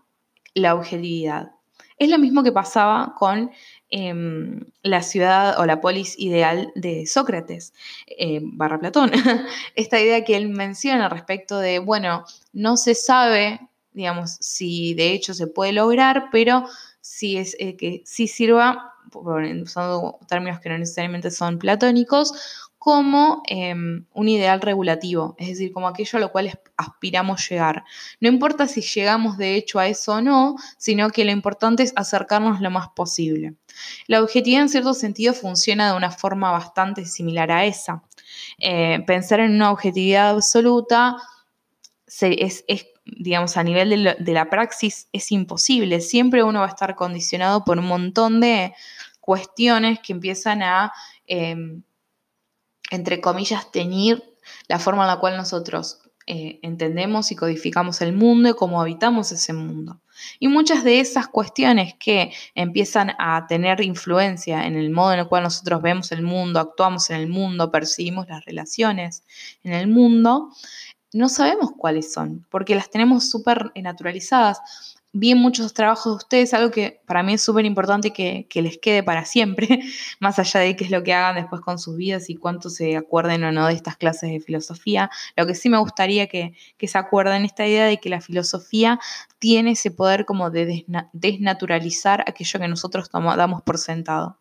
la objetividad. Es lo mismo que pasaba con em, la ciudad o la polis ideal de Sócrates, eh, barra Platón. Esta idea que él menciona respecto de, bueno, no se sabe digamos, si de hecho se puede lograr, pero si es eh, que sí sirva, usando términos que no necesariamente son platónicos, como em, un ideal regulativo, es decir, como aquello a lo cual aspiramos llegar. No importa si llegamos de hecho a eso o no, sino que lo importante es acercarnos lo más posible. La objetividad en cierto sentido funciona de una forma bastante similar a esa. Eh, pensar en una objetividad absoluta es, digamos, a nivel de, la praxis es imposible. Siempre uno va a estar condicionado por un montón de cuestiones que empiezan a, em, entre comillas, teñir la forma en la cual nosotros eh, entendemos y codificamos el mundo y cómo habitamos ese mundo. Y muchas de esas cuestiones que empiezan a tener influencia en el modo en el cual nosotros vemos el mundo, actuamos en el mundo, percibimos las relaciones en el mundo, no sabemos cuáles son, porque las tenemos súper naturalizadas vi muchos trabajos de ustedes algo que para mí es súper importante que, les quede para siempre, más allá de qué es lo que hagan después con sus vidas y cuánto se acuerden o no de estas clases de filosofía. Lo que sí me gustaría que, se acuerden esta idea de que la filosofía tiene ese poder como de desnaturalizar aquello que nosotros damos por sentado.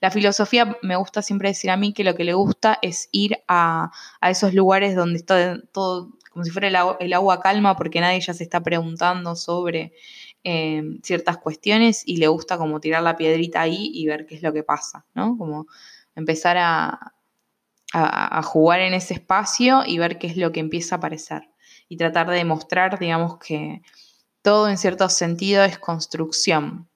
La filosofía me gusta siempre decir a mí que lo que le gusta es ir a, a esos lugares donde está todo como si fuera el, agua calma porque nadie ya se está preguntando sobre eh, ciertas cuestiones y le gusta como tirar la piedrita ahí y ver qué es lo que pasa, ¿no? Como empezar a, a, jugar en ese espacio y ver qué es lo que empieza a aparecer y tratar de demostrar, digamos, que todo en cierto sentido es construcción,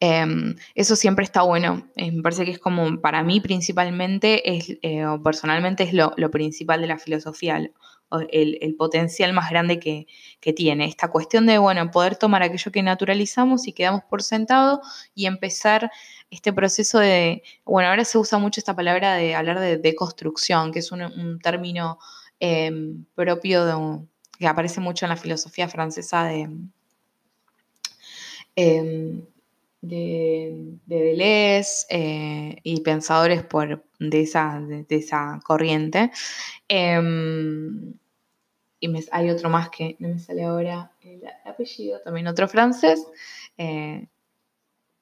Em, eso siempre está bueno. Eh, me parece que es como, para mí principalmente, es, eh, o personalmente es lo, principal de la filosofía, el, potencial más grande que, tiene. Esta cuestión de, bueno, poder tomar aquello que naturalizamos y quedamos por sentado y empezar este proceso de, bueno, ahora se usa mucho esta palabra de hablar de deconstrucción, que es un, término em, propio de, que aparece mucho en la filosofía francesa de... Em, de, Deleuze eh, y pensadores por, de, esa, de, esa corriente. Em, y hay otro más que no me sale ahora el apellido, también otro francés, eh,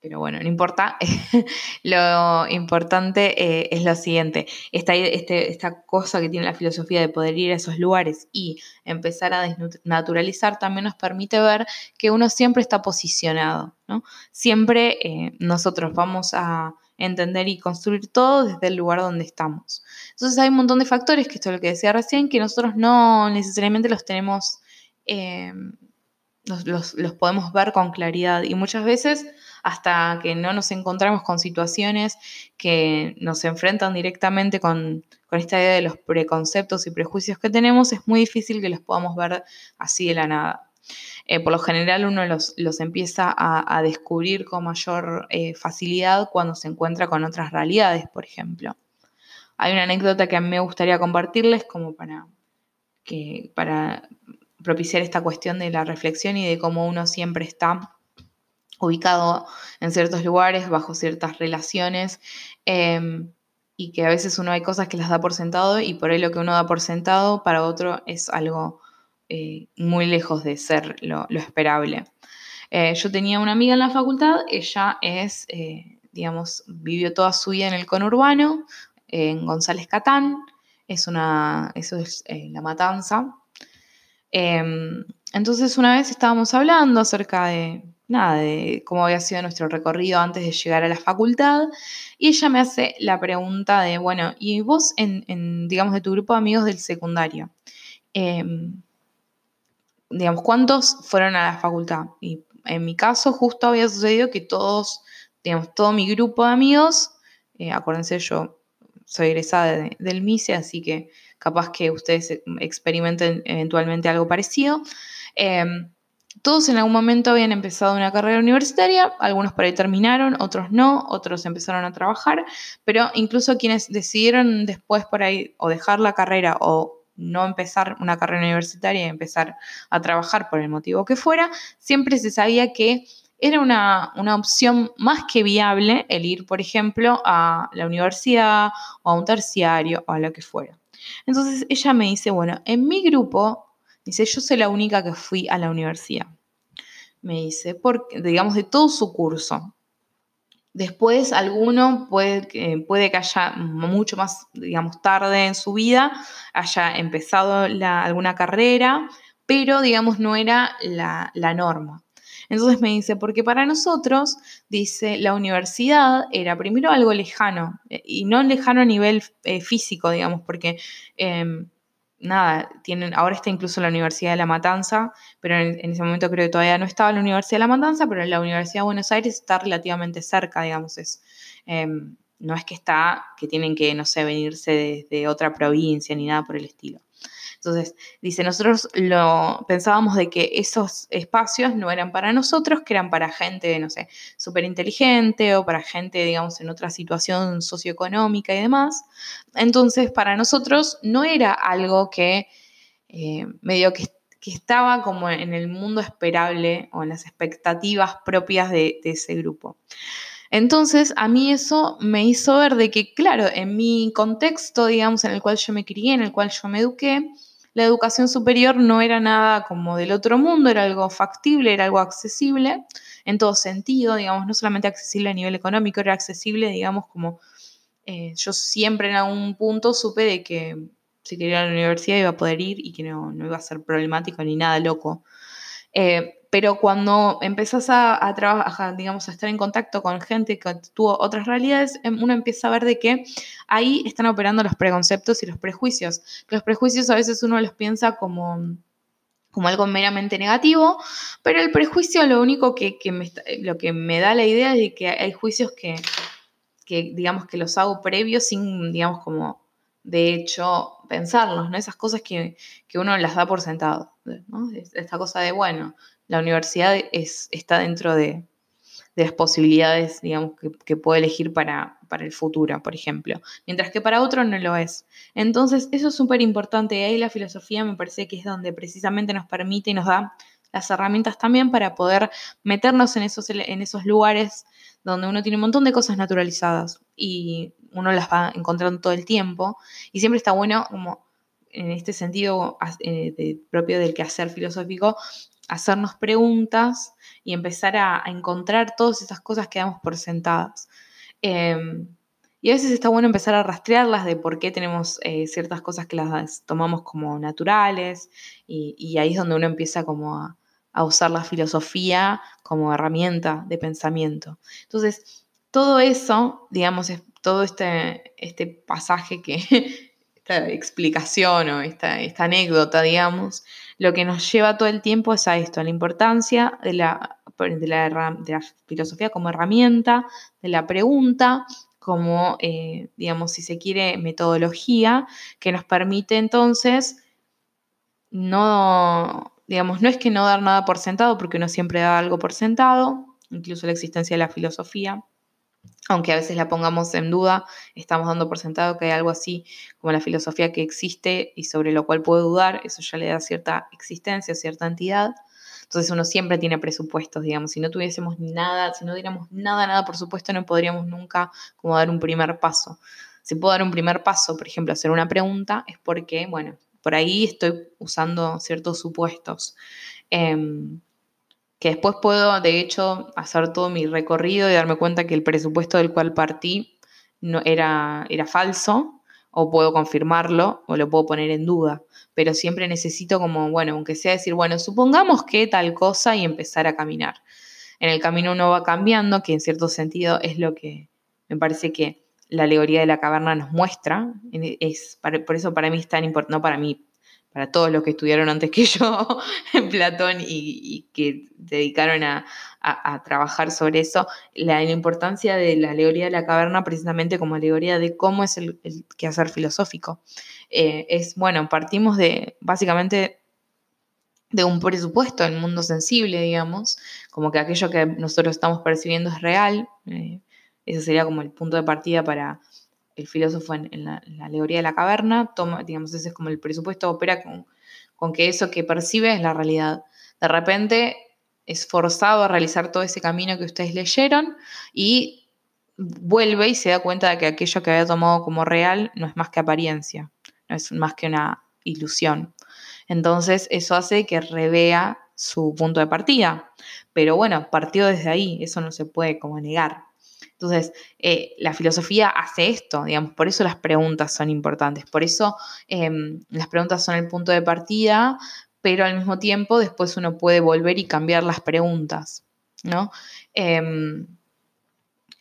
pero bueno, no importa. lo importante eh, es lo siguiente, esta, este, esta cosa que tiene la filosofía de poder ir a esos lugares y empezar a desnaturalizar también nos permite ver que uno siempre está posicionado, ¿no? Siempre eh, nosotros vamos a entender y construir todo desde el lugar donde estamos. Entonces hay un montón de factores, que esto es lo que decía recién, que nosotros no necesariamente los tenemos, eh, los podemos ver con claridad y muchas veces hasta que no nos encontramos con situaciones que nos enfrentan directamente con, esta idea de los preconceptos y prejuicios que tenemos, es muy difícil que los podamos ver así de la nada. Eh, por lo general uno los, empieza a, descubrir con mayor eh, facilidad cuando se encuentra con otras realidades, por ejemplo. Hay una anécdota que a mí me gustaría compartirles como para, que, para propiciar esta cuestión de la reflexión y de cómo uno siempre está ubicado en ciertos lugares, bajo ciertas relaciones, em, y que a veces uno hay cosas que las da por sentado y por ahí lo que uno da por sentado para otro es algo eh, muy lejos de ser lo, esperable. Eh, yo tenía una amiga en la facultad, ella es, eh, digamos, vivió toda su vida en el conurbano, en González Catán, es una, eso es La Matanza. Em, entonces una vez estábamos hablando acerca de nada, de cómo había sido nuestro recorrido antes de llegar a la facultad. Y ella me hace la pregunta de, bueno, ¿y vos en, digamos, de tu grupo de amigos del secundario? Em, digamos, ¿cuántos fueron a la facultad? Y en mi caso justo había sucedido que todos, digamos, todo mi grupo de amigos, eh, acuérdense, yo soy egresada del MISE, así que capaz que ustedes experimenten eventualmente algo parecido. Em, todos en algún momento habían empezado una carrera universitaria, algunos por ahí terminaron, otros no, otros empezaron a trabajar, pero incluso quienes decidieron después por ahí o dejar la carrera o no empezar una carrera universitaria y empezar a trabajar por el motivo que fuera, siempre se sabía que era una, una, opción más que viable el ir, por ejemplo, a la universidad o a un terciario o a lo que fuera. Entonces ella me dice, bueno, en mi grupo, dice, yo soy la única que fui a la universidad. Me dice, porque, digamos, de todo su curso. Después alguno puede, puede que haya mucho más, digamos, tarde en su vida, haya empezado alguna carrera, pero, digamos, no era la, norma. Entonces me dice, porque para nosotros, dice, la universidad era primero algo lejano, eh, y no lejano a nivel eh, físico, digamos, porque em, nada, tienen, ahora está incluso la Universidad de La Matanza, pero en, ese momento creo que todavía no estaba la Universidad de La Matanza, pero la Universidad de Buenos Aires está relativamente cerca, digamos, es, em, no es que está, que tienen que, no sé, venirse desde otra provincia ni nada por el estilo. Entonces, dice, nosotros lo pensábamos de que esos espacios no eran para nosotros, que eran para gente, no sé, súper inteligente o para gente, digamos, en otra situación socioeconómica y demás. Entonces, para nosotros no era algo que eh, medio que, estaba como en el mundo esperable o en las expectativas propias de, de ese grupo. Entonces, a mí eso me hizo ver de que, claro, en mi contexto, digamos, en el cual yo me crié, en el cual yo me eduqué, la educación superior no era nada como del otro mundo, era algo factible, era algo accesible en todo sentido, digamos, no solamente accesible a nivel económico, era accesible, digamos, como eh, yo siempre en algún punto supe de que si quería ir a la universidad iba a poder ir y que no, no iba a ser problemático ni nada loco. Eh, pero cuando empezás a, trabajar, digamos, a estar en contacto con gente que tuvo otras realidades, em, uno empieza a ver de que ahí están operando los preconceptos y los prejuicios. Los prejuicios a veces uno los piensa como como algo meramente negativo, pero el prejuicio lo único que, me, lo que me da la idea es de que hay juicios que, que, digamos, que los hago previos sin, digamos, como de hecho pensarlos, ¿no? Esas cosas que, uno las da por sentado, ¿no? Esta cosa de, bueno, la universidad es, está dentro de, las posibilidades, digamos, que, puede elegir para, para, el futuro, por ejemplo, mientras que para otro no lo es. Entonces, eso es súper importante y ahí la filosofía me parece que es donde precisamente nos permite y nos da las herramientas también para poder meternos en esos, en esos lugares donde uno tiene un montón de cosas naturalizadas y uno las va encontrando todo el tiempo y siempre está bueno como en este sentido eh, propio del quehacer filosófico hacernos preguntas y empezar a, encontrar todas esas cosas que damos por sentadas. Em, y a veces está bueno empezar a rastrearlas de por qué tenemos eh, ciertas cosas que las tomamos como naturales y, ahí es donde uno empieza como a, usar la filosofía como herramienta de pensamiento. Entonces, todo eso, digamos, es todo este, este pasaje que, esta explicación o esta, esta anécdota, digamos, lo que nos lleva todo el tiempo es a esto, a la importancia de la, de la, filosofía como herramienta, de la pregunta, como, eh, digamos, si se quiere, metodología, que nos permite entonces no, digamos, no es que no dar nada por sentado, porque uno siempre da algo por sentado, incluso la existencia de la filosofía, aunque a veces la pongamos en duda, estamos dando por sentado que hay algo así como la filosofía que existe y sobre lo cual puedo dudar, eso ya le da cierta existencia, cierta entidad. Entonces uno siempre tiene presupuestos, digamos, si no tuviésemos nada, si no diéramos nada, nada por supuesto, no podríamos nunca como dar un primer paso. Si puedo dar un primer paso, por ejemplo, hacer una pregunta, es porque, bueno, por ahí estoy usando ciertos supuestos. Em, que después puedo, de hecho, hacer todo mi recorrido y darme cuenta que el presupuesto del cual partí no, era, era falso, o puedo confirmarlo, o lo puedo poner en duda. Pero siempre necesito como, bueno, aunque sea decir, bueno, supongamos que tal cosa y empezar a caminar. en el camino uno va cambiando, que en cierto sentido es lo que me parece que la alegoría de la caverna nos muestra. Es, por eso para mí es tan importante, no para mí, para todos los que estudiaron antes que yo Platón y, que dedicaron a, trabajar sobre eso, la, importancia de la alegoría de la caverna precisamente como alegoría de cómo es el, quehacer filosófico. Eh, es, bueno, partimos de básicamente de un presupuesto en mundo sensible, digamos, como que aquello que nosotros estamos percibiendo es real. Eh, ese sería como el punto de partida para el filósofo en, la, alegoría de la caverna. Toma, digamos, ese es como el presupuesto, opera con, con que eso que percibe es la realidad. De repente es forzado a realizar todo ese camino que ustedes leyeron y vuelve y se da cuenta de que aquello que había tomado como real no es más que apariencia, no es más que una ilusión. Entonces eso hace que revea su punto de partida. Pero bueno, partió desde ahí, eso no se puede como negar. Entonces, eh, la filosofía hace esto, digamos, por eso las preguntas son importantes, por eso em, las preguntas son el punto de partida, pero al mismo tiempo después uno puede volver y cambiar las preguntas, ¿no? Em,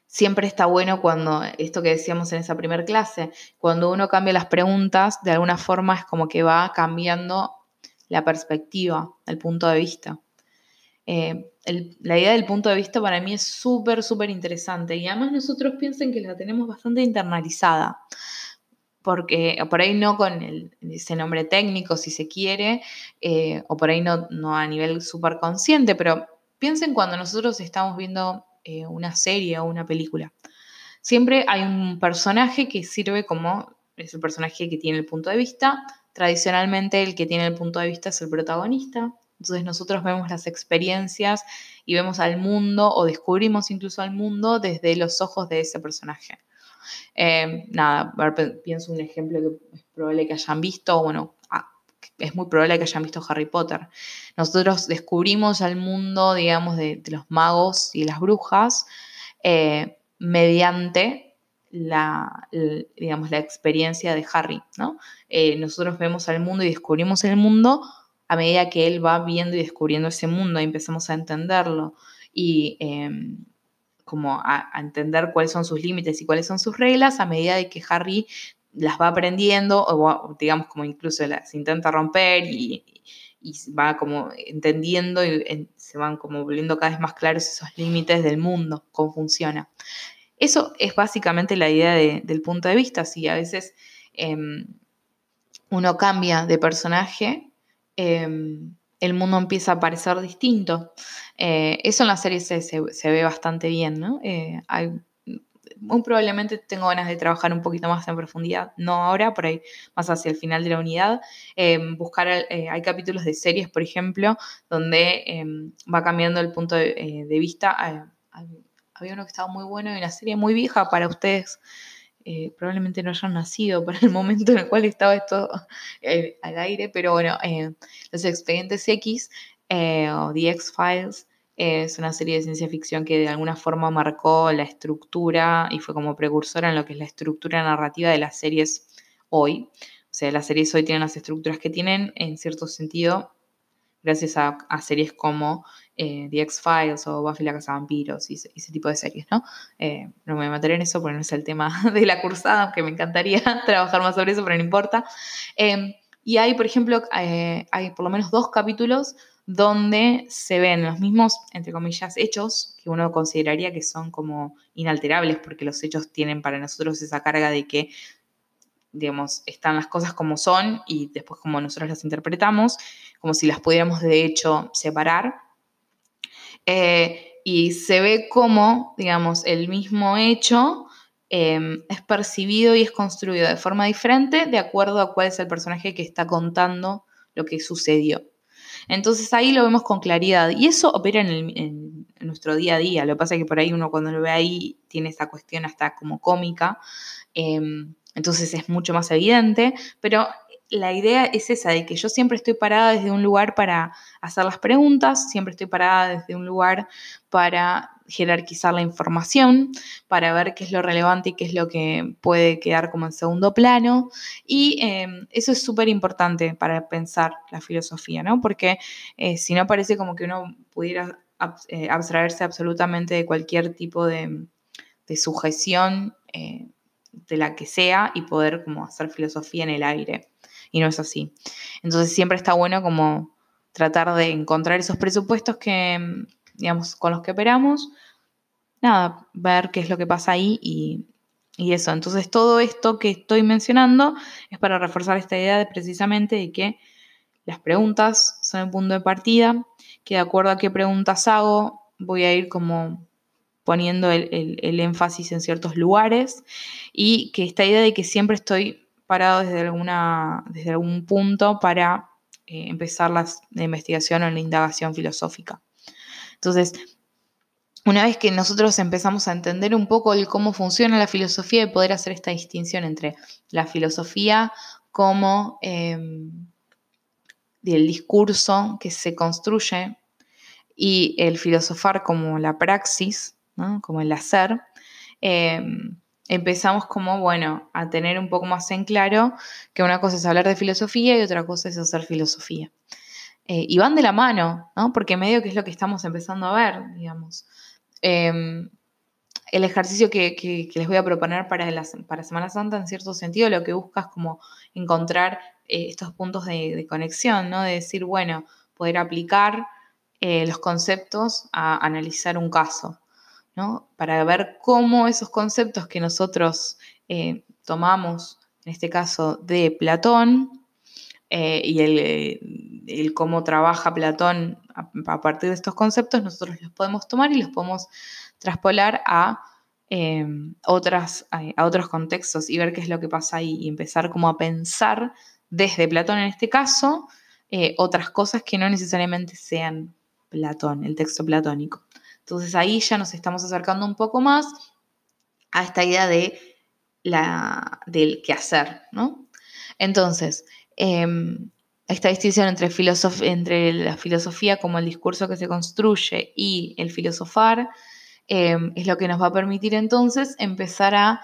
siempre está bueno cuando, esto que decíamos en esa primera clase, cuando uno cambia las preguntas, de alguna forma es como que va cambiando la perspectiva, el punto de vista. Eh, la idea del punto de vista para mí es súper, súper interesante. Y además nosotros piensen que la tenemos bastante internalizada, porque por ahí no con ese nombre técnico si se quiere, eh, o por ahí no, no a nivel súper consciente, pero piensen cuando nosotros estamos viendo eh, una serie o una película. Siempre hay un personaje que sirve como, es el personaje que tiene el punto de vista, tradicionalmente el que tiene el punto de vista es el protagonista, entonces nosotros vemos las experiencias y vemos al mundo o descubrimos incluso al mundo desde los ojos de ese personaje. Eh, nada, pienso un ejemplo que es probable que hayan visto, bueno, ah, es muy probable que hayan visto Harry Potter. Nosotros descubrimos al mundo, digamos, de, los magos y las brujas eh, mediante la, digamos, la experiencia de Harry, ¿no? Eh, nosotros vemos al mundo y descubrimos el mundo a medida que él va viendo y descubriendo ese mundo empezamos a entenderlo y em, como a, entender cuáles son sus límites y cuáles son sus reglas, a medida de que Harry las va aprendiendo o digamos como incluso las intenta romper y, va como entendiendo y se van como volviendo cada vez más claros esos límites del mundo, cómo funciona. Eso es básicamente la idea del punto de vista, si a veces em, uno cambia de personaje, Em, el mundo empieza a parecer distinto. Eh, eso en la serie se, ve bastante bien, ¿no? Eh, muy probablemente tengo ganas de trabajar un poquito más en profundidad, no ahora, por ahí más hacia el final de la unidad. Em, buscar, eh, hay capítulos de series, por ejemplo, donde em, va cambiando el punto de, de vista. había uno que estaba muy bueno y una serie muy vieja para ustedes eh, probablemente no hayan nacido para el momento en el cual estaba esto eh, al aire, pero bueno, eh, Los Expedientes X o The X-Files es una serie de ciencia ficción que de alguna forma marcó la estructura y fue como precursora en lo que es la estructura narrativa de las series hoy. O sea, las series hoy tienen las estructuras que tienen en cierto sentido gracias a, series como eh, The X-Files o Buffy la Casa Vampiros y ese, tipo de series, ¿no? Eh, no me voy a meter en eso porque no es el tema de la cursada, aunque me encantaría trabajar más sobre eso, pero no importa. Em, y hay, por ejemplo, eh, hay por lo menos dos capítulos donde se ven los mismos, entre comillas, hechos que uno consideraría que son como inalterables, porque los hechos tienen para nosotros esa carga de que digamos, están las cosas como son y después como nosotros las interpretamos, como si las pudiéramos de hecho separar. Eh, y se ve como, digamos, el mismo hecho em, es percibido y es construido de forma diferente de acuerdo a cuál es el personaje que está contando lo que sucedió. Entonces ahí lo vemos con claridad y eso opera en, nuestro día a día. Lo que pasa es que por ahí uno cuando lo ve ahí tiene esa cuestión hasta como cómica. Em, entonces es mucho más evidente, pero la idea es esa, de que yo siempre estoy parada desde un lugar para hacer las preguntas, siempre estoy parada desde un lugar para jerarquizar la información, para ver qué es lo relevante y qué es lo que puede quedar como en segundo plano. Y em, eso es súper importante para pensar la filosofía, ¿no? Porque eh, si no parece como que uno pudiera eh, abstraerse absolutamente de cualquier tipo de, sujeción eh, de la que sea y poder como hacer filosofía en el aire. Y no es así. Entonces siempre está bueno como tratar de encontrar esos presupuestos que, digamos, con los que operamos. Nada, ver qué es lo que pasa ahí y, y eso. Entonces todo esto que estoy mencionando es para reforzar esta idea de precisamente de que las preguntas son el punto de partida, que de acuerdo a qué preguntas hago, voy a ir como poniendo el, énfasis en ciertos lugares y que esta idea de que siempre estoy parado desde, alguna, desde algún punto para eh, empezar la investigación o la indagación filosófica. Entonces, una vez que nosotros empezamos a entender un poco el cómo funciona la filosofía y poder hacer esta distinción entre la filosofía como em, del discurso que se construye y el filosofar como la praxis, como el hacer, em, empezamos como, bueno, a tener un poco más en claro que una cosa es hablar de filosofía y otra cosa es hacer filosofía. Eh, y van de la mano, ¿no? Porque medio que es lo que estamos empezando a ver, digamos. Em, el ejercicio que, les voy a proponer para, para Semana Santa, en cierto sentido, lo que busca es como encontrar eh, estos puntos de, conexión, ¿no? De decir, bueno, poder aplicar eh, los conceptos a analizar un caso, ¿no? Para ver cómo esos conceptos que nosotros eh, tomamos, en este caso de Platón, y el, cómo trabaja Platón a, partir de estos conceptos, nosotros los podemos tomar y los podemos traspolar a otras, a, otros contextos y ver qué es lo que pasa ahí y empezar como a pensar desde Platón en este caso, eh, otras cosas que no necesariamente sean Platón, el texto platónico. Entonces ahí ya nos estamos acercando un poco más a esta idea de la, del quehacer, ¿no? Entonces, em, esta distinción entre, entre, la filosofía como el discurso que se construye y el filosofar em, es lo que nos va a permitir entonces empezar a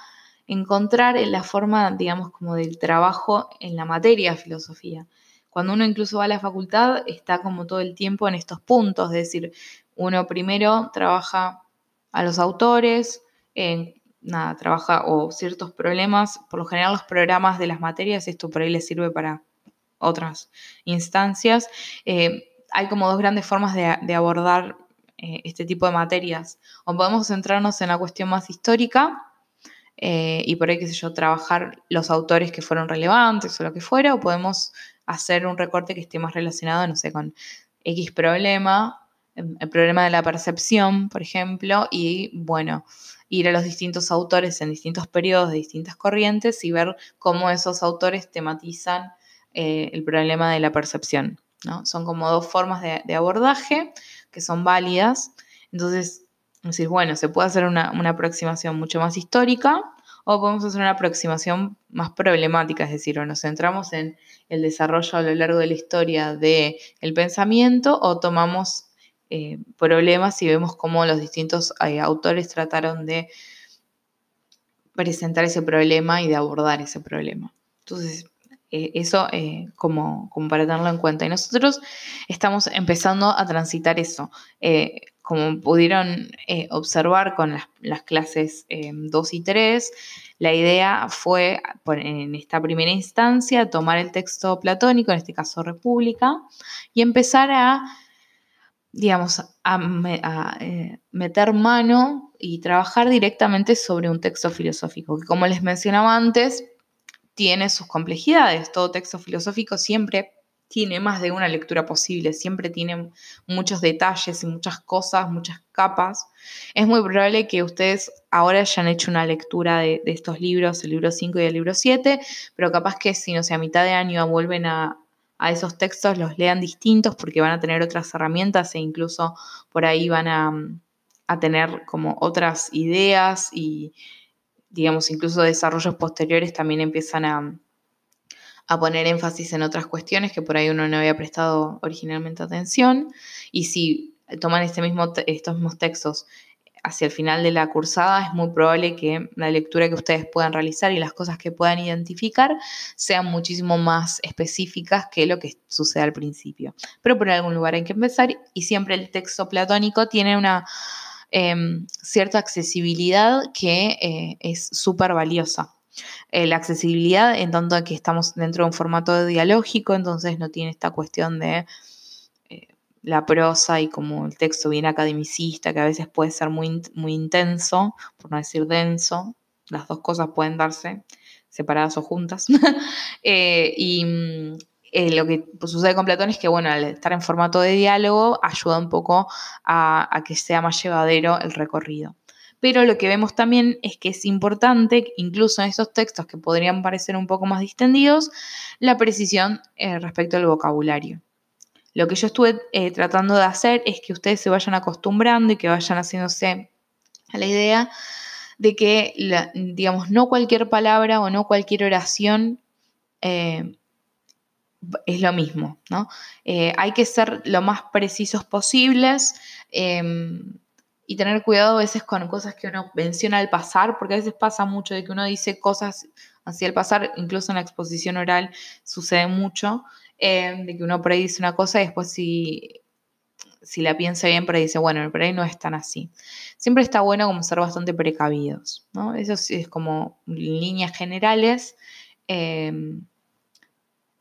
encontrar en la forma, digamos, como del trabajo en la materia filosofía. Cuando uno incluso va a la facultad, está como todo el tiempo en estos puntos, es decir, uno primero trabaja a los autores, en, nada, trabaja o ciertos problemas, por lo general los programas de las materias, esto por ahí le sirve para otras instancias. Eh, hay como dos grandes formas de, abordar eh, este tipo de materias. O podemos centrarnos en la cuestión más histórica, eh, y por ahí, qué sé yo, trabajar los autores que fueron relevantes o lo que fuera, o podemos hacer un recorte que esté más relacionado, no sé, con X problema, em, el problema de la percepción, por ejemplo, y bueno, ir a los distintos autores en distintos periodos de distintas corrientes y ver cómo esos autores tematizan eh, el problema de la percepción. ¿no? Son como dos formas de, de abordaje que son válidas. Entonces, es decir, bueno, se puede hacer una, aproximación mucho más histórica o podemos hacer una aproximación más problemática, es decir, o nos centramos en el desarrollo a lo largo de la historia del el pensamiento o tomamos eh, problemas y vemos cómo los distintos eh, autores trataron de presentar ese problema y de abordar ese problema. Entonces, eh, eso como, como, para tenerlo en cuenta. Y nosotros estamos empezando a transitar eso como pudieron eh, observar con las, clases 2 eh, y 3, la idea fue, en esta primera instancia, tomar el texto platónico, en este caso República, y empezar a, digamos, a, eh, meter mano y trabajar directamente sobre un texto filosófico, que como les mencionaba antes, tiene sus complejidades. Todo texto filosófico siempre tiene más de una lectura posible, siempre tiene muchos detalles y muchas cosas, muchas capas. Es muy probable que ustedes ahora hayan hecho una lectura de, estos libros, el libro 5 y el libro 7, pero capaz que si no sé, a mitad de año vuelven a, esos textos, los lean distintos porque van a tener otras herramientas e incluso por ahí van a, a tener como otras ideas y digamos incluso desarrollos posteriores también empiezan a a poner énfasis en otras cuestiones que por ahí uno no había prestado originalmente atención. Y si toman este mismo, estos mismos textos hacia el final de la cursada es muy probable que la lectura que ustedes puedan realizar y las cosas que puedan identificar sean muchísimo más específicas que lo que sucede al principio. Pero por algún lugar hay que empezar y siempre el texto platónico tiene una em, cierta accesibilidad que eh, es súper valiosa. Eh, la accesibilidad en tanto que estamos dentro de un formato dialógico, entonces no tiene esta cuestión de la prosa y como el texto bien academicista, que a veces puede ser muy, muy intenso, por no decir denso, las dos cosas pueden darse separadas o juntas. Eh, y mm, eh, lo que sucede con Platón es que, bueno, al estar en formato de diálogo, ayuda un poco a, que sea más llevadero el recorrido. Pero lo que vemos también es que es importante, incluso en esos textos que podrían parecer un poco más distendidos, la precisión eh, respecto al vocabulario. Lo que yo estuve eh, tratando de hacer es que ustedes se vayan acostumbrando y que vayan haciéndose a la idea de que, digamos, no cualquier palabra o no cualquier oración eh, es lo mismo, ¿no? Hay que ser lo más precisos posibles em, y tener cuidado a veces con cosas que uno menciona al pasar, porque a veces pasa mucho de que uno dice cosas así al pasar, incluso en la exposición oral sucede mucho, Em, de que uno por ahí dice una cosa y después si, si la piensa bien, por ahí dice, bueno, por ahí no es tan así. Siempre está bueno como ser bastante precavidos, ¿no? Eso sí es como líneas generales, em,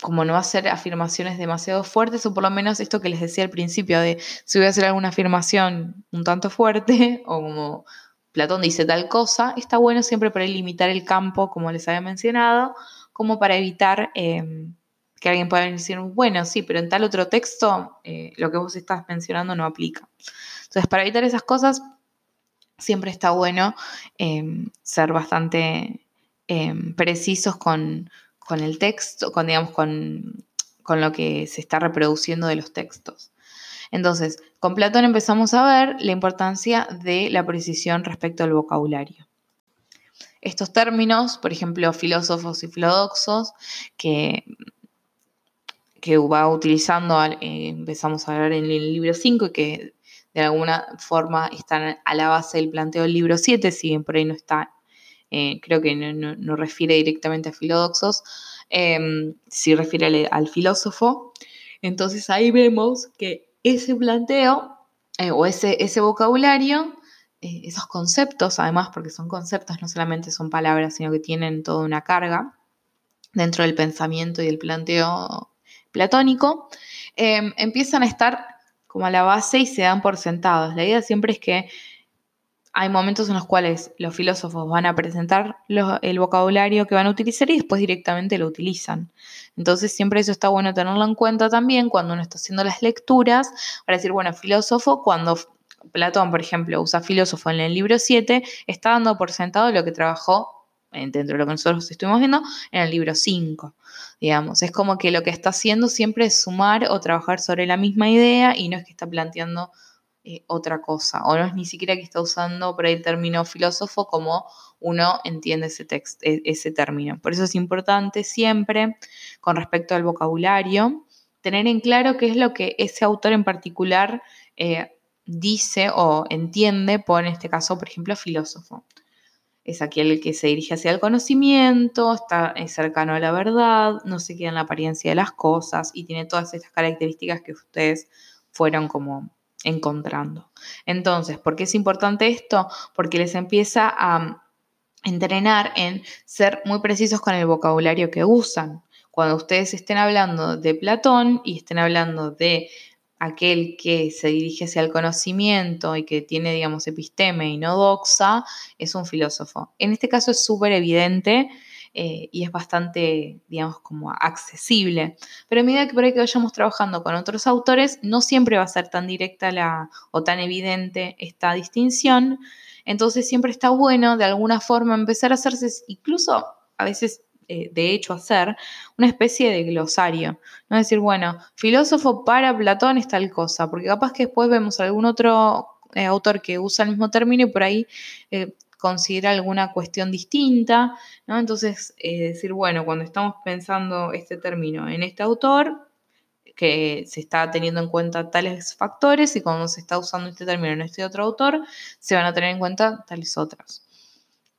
como no hacer afirmaciones demasiado fuertes, o por lo menos esto que les decía al principio, de si voy a hacer alguna afirmación un tanto fuerte, o como Platón dice tal cosa, está bueno siempre para limitar el campo, como les había mencionado, como para evitar em, que alguien pueda decir, bueno, sí, pero en tal otro texto eh, lo que vos estás mencionando no aplica. Entonces, para evitar esas cosas, siempre está bueno em, ser bastante em, precisos con, el texto, con, digamos, con, con lo que se está reproduciendo de los textos. Entonces, con Platón empezamos a ver la importancia de la precisión respecto al vocabulario. Estos términos, por ejemplo, filósofos y filodoxos, que que va utilizando, eh, empezamos a ver en el libro 5 y que de alguna forma están a la base del planteo del libro 7, si bien por ahí no está, eh, creo que no, refiere directamente a filódoxos, eh, sí refiere al, filósofo. Entonces ahí vemos que ese planteo eh, o ese, ese vocabulario, esos conceptos, además, porque son conceptos, no solamente son palabras, sino que tienen toda una carga dentro del pensamiento y del planteo platónico, em, empiezan a estar como a la base y se dan por sentados. La idea siempre es que hay momentos en los cuales los filósofos van a presentar el vocabulario que van a utilizar y después directamente lo utilizan. Entonces siempre eso está bueno tenerlo en cuenta también cuando uno está haciendo las lecturas, para decir, bueno, filósofo, cuando Platón, por ejemplo, usa filósofo en el libro 7, está dando por sentado lo que trabajó dentro de lo que nosotros estuvimos viendo, en el libro 5, digamos. Es como que lo que está haciendo siempre es sumar o trabajar sobre la misma idea y no es que está planteando eh, otra cosa, o no es ni siquiera que está usando por ahí el término filósofo como uno entiende ese, texto, e, ese término. Por eso es importante siempre, con respecto al vocabulario, tener en claro qué es lo que ese autor en particular eh, dice o entiende por, en este caso, por ejemplo, filósofo es aquel que se dirige hacia el conocimiento, está cercano a la verdad, no se queda en la apariencia de las cosas y tiene todas estas características que ustedes fueron como encontrando. Entonces, ¿por qué es importante esto? Porque les empieza a entrenar en ser muy precisos con el vocabulario que usan. Cuando ustedes estén hablando de Platón y estén hablando de aquel que se dirige hacia el conocimiento y que tiene, digamos, episteme y no doxa, es un filósofo. En este caso es súper evidente eh, y es bastante, digamos, como accesible. Pero a medida que por ahí que vayamos trabajando con otros autores, no siempre va a ser tan directa la, o tan evidente esta distinción. Entonces siempre está bueno de alguna forma empezar a hacerse, incluso a veces eh, de hecho hacer una especie de glosario. No decir, bueno, filósofo para Platón es tal cosa, porque capaz que después vemos algún otro eh, autor que usa el mismo término y por ahí considera alguna cuestión distinta, ¿no? Entonces, decir, bueno, cuando estamos pensando este término en este autor, que se está teniendo en cuenta tales factores y cuando se está usando este término en este otro autor, se van a tener en cuenta tales otros.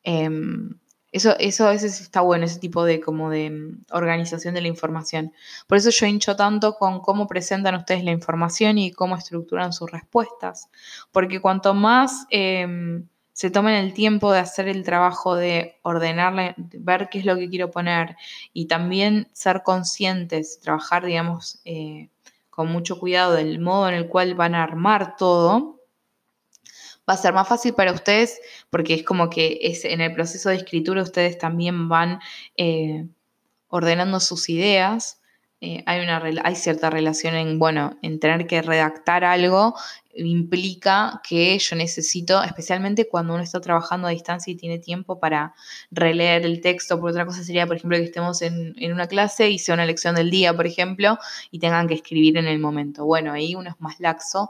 Em, eso, eso a veces está bueno, ese tipo de como de mm, organización de la información. Por eso yo hincho tanto con cómo presentan ustedes la información y cómo estructuran sus respuestas. Porque cuanto más em, se tomen el tiempo de hacer el trabajo de ordenarla, ver qué es lo que quiero poner y también ser conscientes, trabajar, digamos, eh, con mucho cuidado del modo en el cual van a armar todo, va a ser más fácil para ustedes porque es como que es, en el proceso de escritura ustedes también van eh, ordenando sus ideas. Eh, hay, una, hay cierta relación en, bueno, en tener que redactar algo implica que yo necesito, especialmente cuando uno está trabajando a distancia y tiene tiempo para releer el texto, por otra cosa sería, por ejemplo, que estemos en, en, una clase y sea una lección del día, por ejemplo, y tengan que escribir en el momento. Bueno, ahí uno es más laxo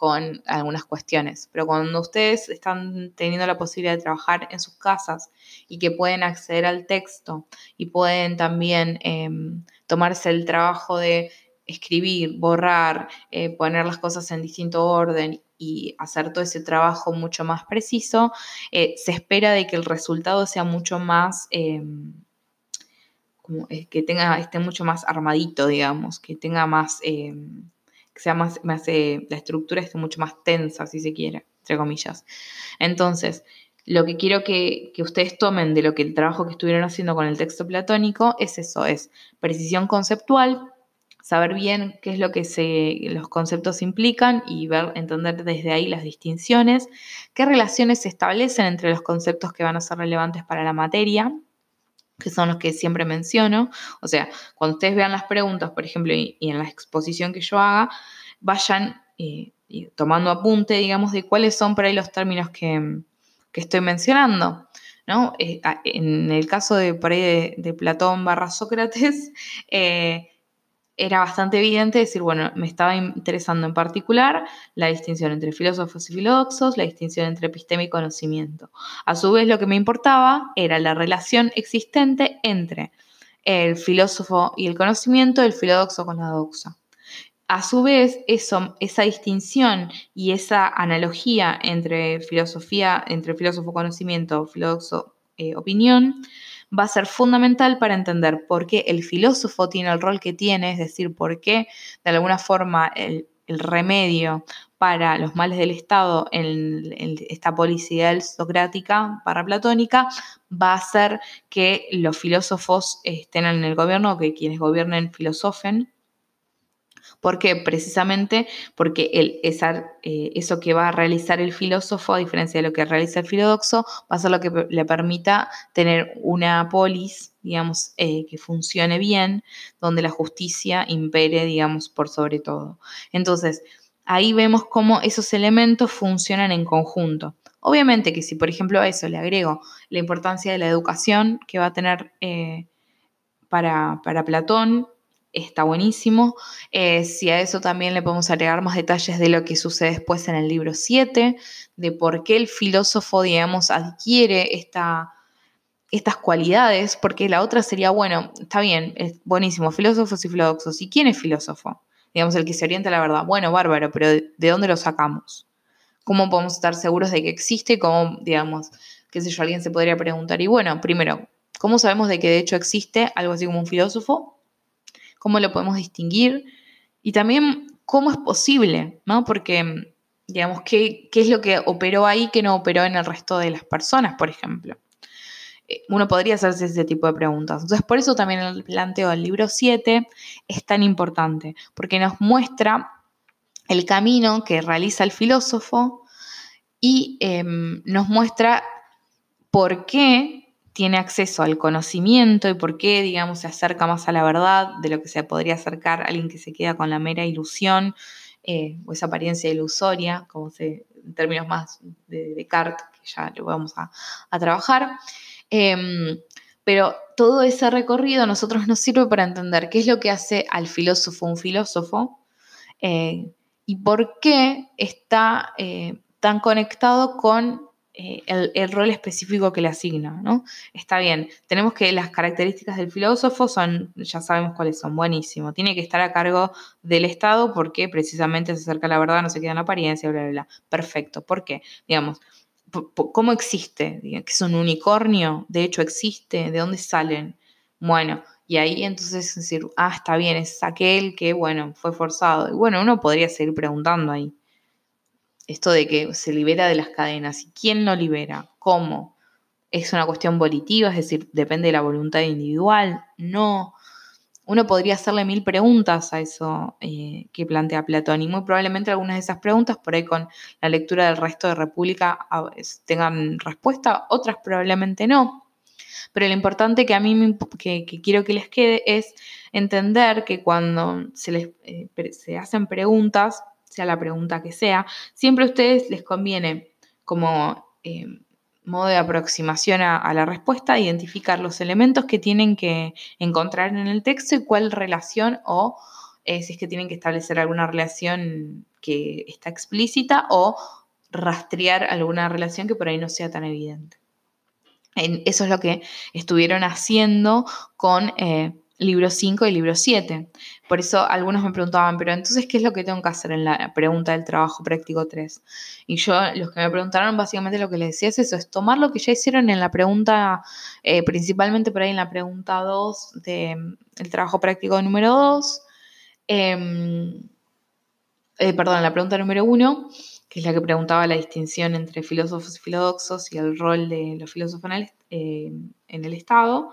con algunas cuestiones. Pero cuando ustedes están teniendo la posibilidad de trabajar en sus casas y que pueden acceder al texto y pueden también em, tomarse el trabajo de escribir, borrar, eh, poner las cosas en distinto orden y hacer todo ese trabajo mucho más preciso, eh, se espera de que el resultado sea mucho más... Em, eh, que tenga, esté mucho más armadito, digamos, que tenga más em, sea más, más la estructura esté mucho más tensa, si se quiere, entre comillas. Entonces, lo que quiero que, ustedes tomen de lo que el trabajo que estuvieron haciendo con el texto platónico es eso, es precisión conceptual, saber bien qué es lo que se, los conceptos implican y ver, entender desde ahí las distinciones, qué relaciones se establecen entre los conceptos que van a ser relevantes para la materia, que son los que siempre menciono. O sea, cuando ustedes vean las preguntas, por ejemplo, y, en la exposición que yo haga, vayan eh, tomando apunte, digamos, de cuáles son por ahí los términos que, estoy mencionando. ¿no? Eh, en el caso de de, Platón barra Sócrates, eh, era bastante evidente decir, bueno, me estaba interesando en particular la distinción entre filósofos y filódoxos, la distinción entre epistema y conocimiento. A su vez, lo que me importaba era la relación existente entre el filósofo y el conocimiento, el filódoxo con la doxa. A su vez, esa distinción y esa analogía entre filosofía, entre filósofo conocimiento, filódoxo eh, opinión, va a ser fundamental para entender por qué el filósofo tiene el rol que tiene, es decir, por qué de alguna forma el, remedio para los males del Estado en, esta policidad socrática para platónica va a ser que los filósofos estén en el gobierno, que quienes gobiernen filosofen, porque precisamente porque el, eh, eso que va a realizar el filósofo, a diferencia de lo que realiza el filodoxo, va a ser lo que le permita tener una polis, digamos, eh, que funcione bien, donde la justicia impere, digamos, por sobre todo. Entonces, ahí vemos cómo esos elementos funcionan en conjunto. Obviamente que si, por ejemplo, a eso le agrego la importancia de la educación que va a tener eh, para, para Platón, está buenísimo. Eh, si a eso también le podemos agregar más detalles de lo que sucede después en el libro 7, de por qué el filósofo, digamos, adquiere esta, estas cualidades, porque la otra sería, bueno, está bien, es buenísimo, filósofos y filósofos. ¿Y quién es filósofo? Digamos, el que se orienta a la verdad. Bueno, bárbaro, pero ¿de dónde lo sacamos? ¿Cómo podemos estar seguros de que existe? ¿Cómo, digamos, qué sé yo, alguien se podría preguntar? Y bueno, primero, ¿cómo sabemos de que de hecho existe algo así como un filósofo? Cómo lo podemos distinguir y también cómo es posible, ¿no? Porque, digamos, ¿qué, es lo que operó ahí que no operó en el resto de las personas, por ejemplo? Eh, uno podría hacerse ese tipo de preguntas. Entonces, por eso también el planteo del libro 7 es tan importante, porque nos muestra el camino que realiza el filósofo y em, nos muestra por qué tiene acceso al conocimiento y por qué, digamos, se acerca más a la verdad de lo que se podría acercar a alguien que se queda con la mera ilusión eh, o esa apariencia ilusoria, como se, en términos más de Descartes, que ya lo vamos a, trabajar. Em, pero todo ese recorrido a nosotros nos sirve para entender qué es lo que hace al filósofo un filósofo eh, y por qué está eh, tan conectado con eh, el, rol específico que le asigna, ¿no? Está bien, tenemos que las características del filósofo son, ya sabemos cuáles son, buenísimo, tiene que estar a cargo del Estado porque precisamente se acerca a la verdad, no se queda en apariencia, bla, bla, bla. Perfecto, ¿por qué? Digamos, ¿cómo existe? ¿Que es un unicornio? De hecho, existe, ¿de dónde salen? Bueno, y ahí entonces decir, ah, está bien, es aquel que, bueno, fue forzado. Y bueno, uno podría seguir preguntando ahí. Esto de que se libera de las cadenas. ¿Y quién lo libera? ¿Cómo? ¿Es una cuestión volitiva? Es decir, depende de la voluntad individual. No. Uno podría hacerle mil preguntas a eso eh, que plantea Platón y muy probablemente algunas de esas preguntas por ahí con la lectura del resto de República tengan respuesta, otras probablemente no. Pero lo importante que a mí que, quiero que les quede es entender que cuando se les eh, se hacen preguntas, sea la pregunta que sea, siempre a ustedes les conviene como eh, modo de aproximación a, la respuesta identificar los elementos que tienen que encontrar en el texto y cuál relación o eh, si es que tienen que establecer alguna relación que está explícita o rastrear alguna relación que por ahí no sea tan evidente. Eso es lo que estuvieron haciendo con eh, libro 5 y libro 7. Por eso algunos me preguntaban, pero entonces, ¿qué es lo que tengo que hacer en la pregunta del trabajo práctico 3? Y yo, los que me preguntaron, básicamente lo que les decía es eso, es tomar lo que ya hicieron en la pregunta, eh, principalmente por ahí en la pregunta 2 del trabajo práctico número 2, em, eh, perdón, la pregunta número 1 que es la que preguntaba la distinción entre filósofos y filódoxos y el rol de los filósofos en el, eh, Estado.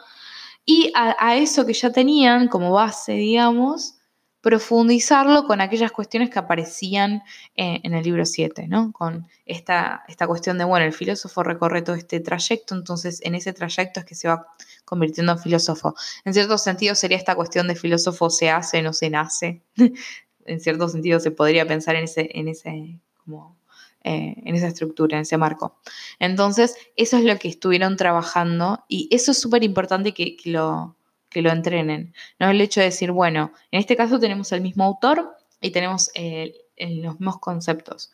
Y a, eso que ya tenían como base, digamos, profundizarlo con aquellas cuestiones que aparecían eh, en el libro 7, ¿no? Con esta, esta cuestión de, bueno, el filósofo recorre todo este trayecto, entonces en ese trayecto es que se va convirtiendo en filósofo. En cierto sentido sería esta cuestión de filósofo se hace, no se nace. en cierto sentido se podría pensar en ese, en ese eh, en esa estructura, en ese marco. Entonces, eso es lo que estuvieron trabajando y eso es súper importante que, lo, que lo entrenen. No el hecho de decir, bueno, en este caso tenemos el mismo autor y tenemos eh, los mismos conceptos.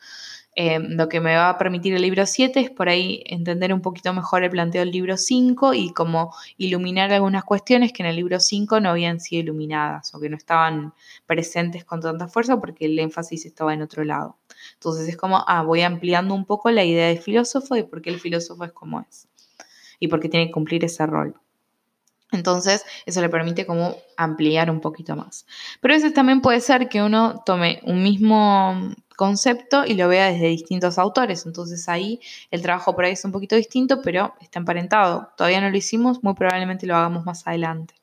Eh, lo que me va a permitir el libro 7 es por ahí entender un poquito mejor el planteo del libro 5 y como iluminar algunas cuestiones que en el libro 5 no habían sido iluminadas o que no estaban presentes con tanta fuerza porque el énfasis estaba en otro lado. Entonces es como, ah, voy ampliando un poco la idea de filósofo y por qué el filósofo es como es y por qué tiene que cumplir ese rol. Entonces, eso le permite como ampliar un poquito más. Pero a veces también puede ser que uno tome un mismo concepto y lo vea desde distintos autores. Entonces ahí el trabajo por ahí es un poquito distinto, pero está emparentado. Todavía no lo hicimos, muy probablemente lo hagamos más adelante.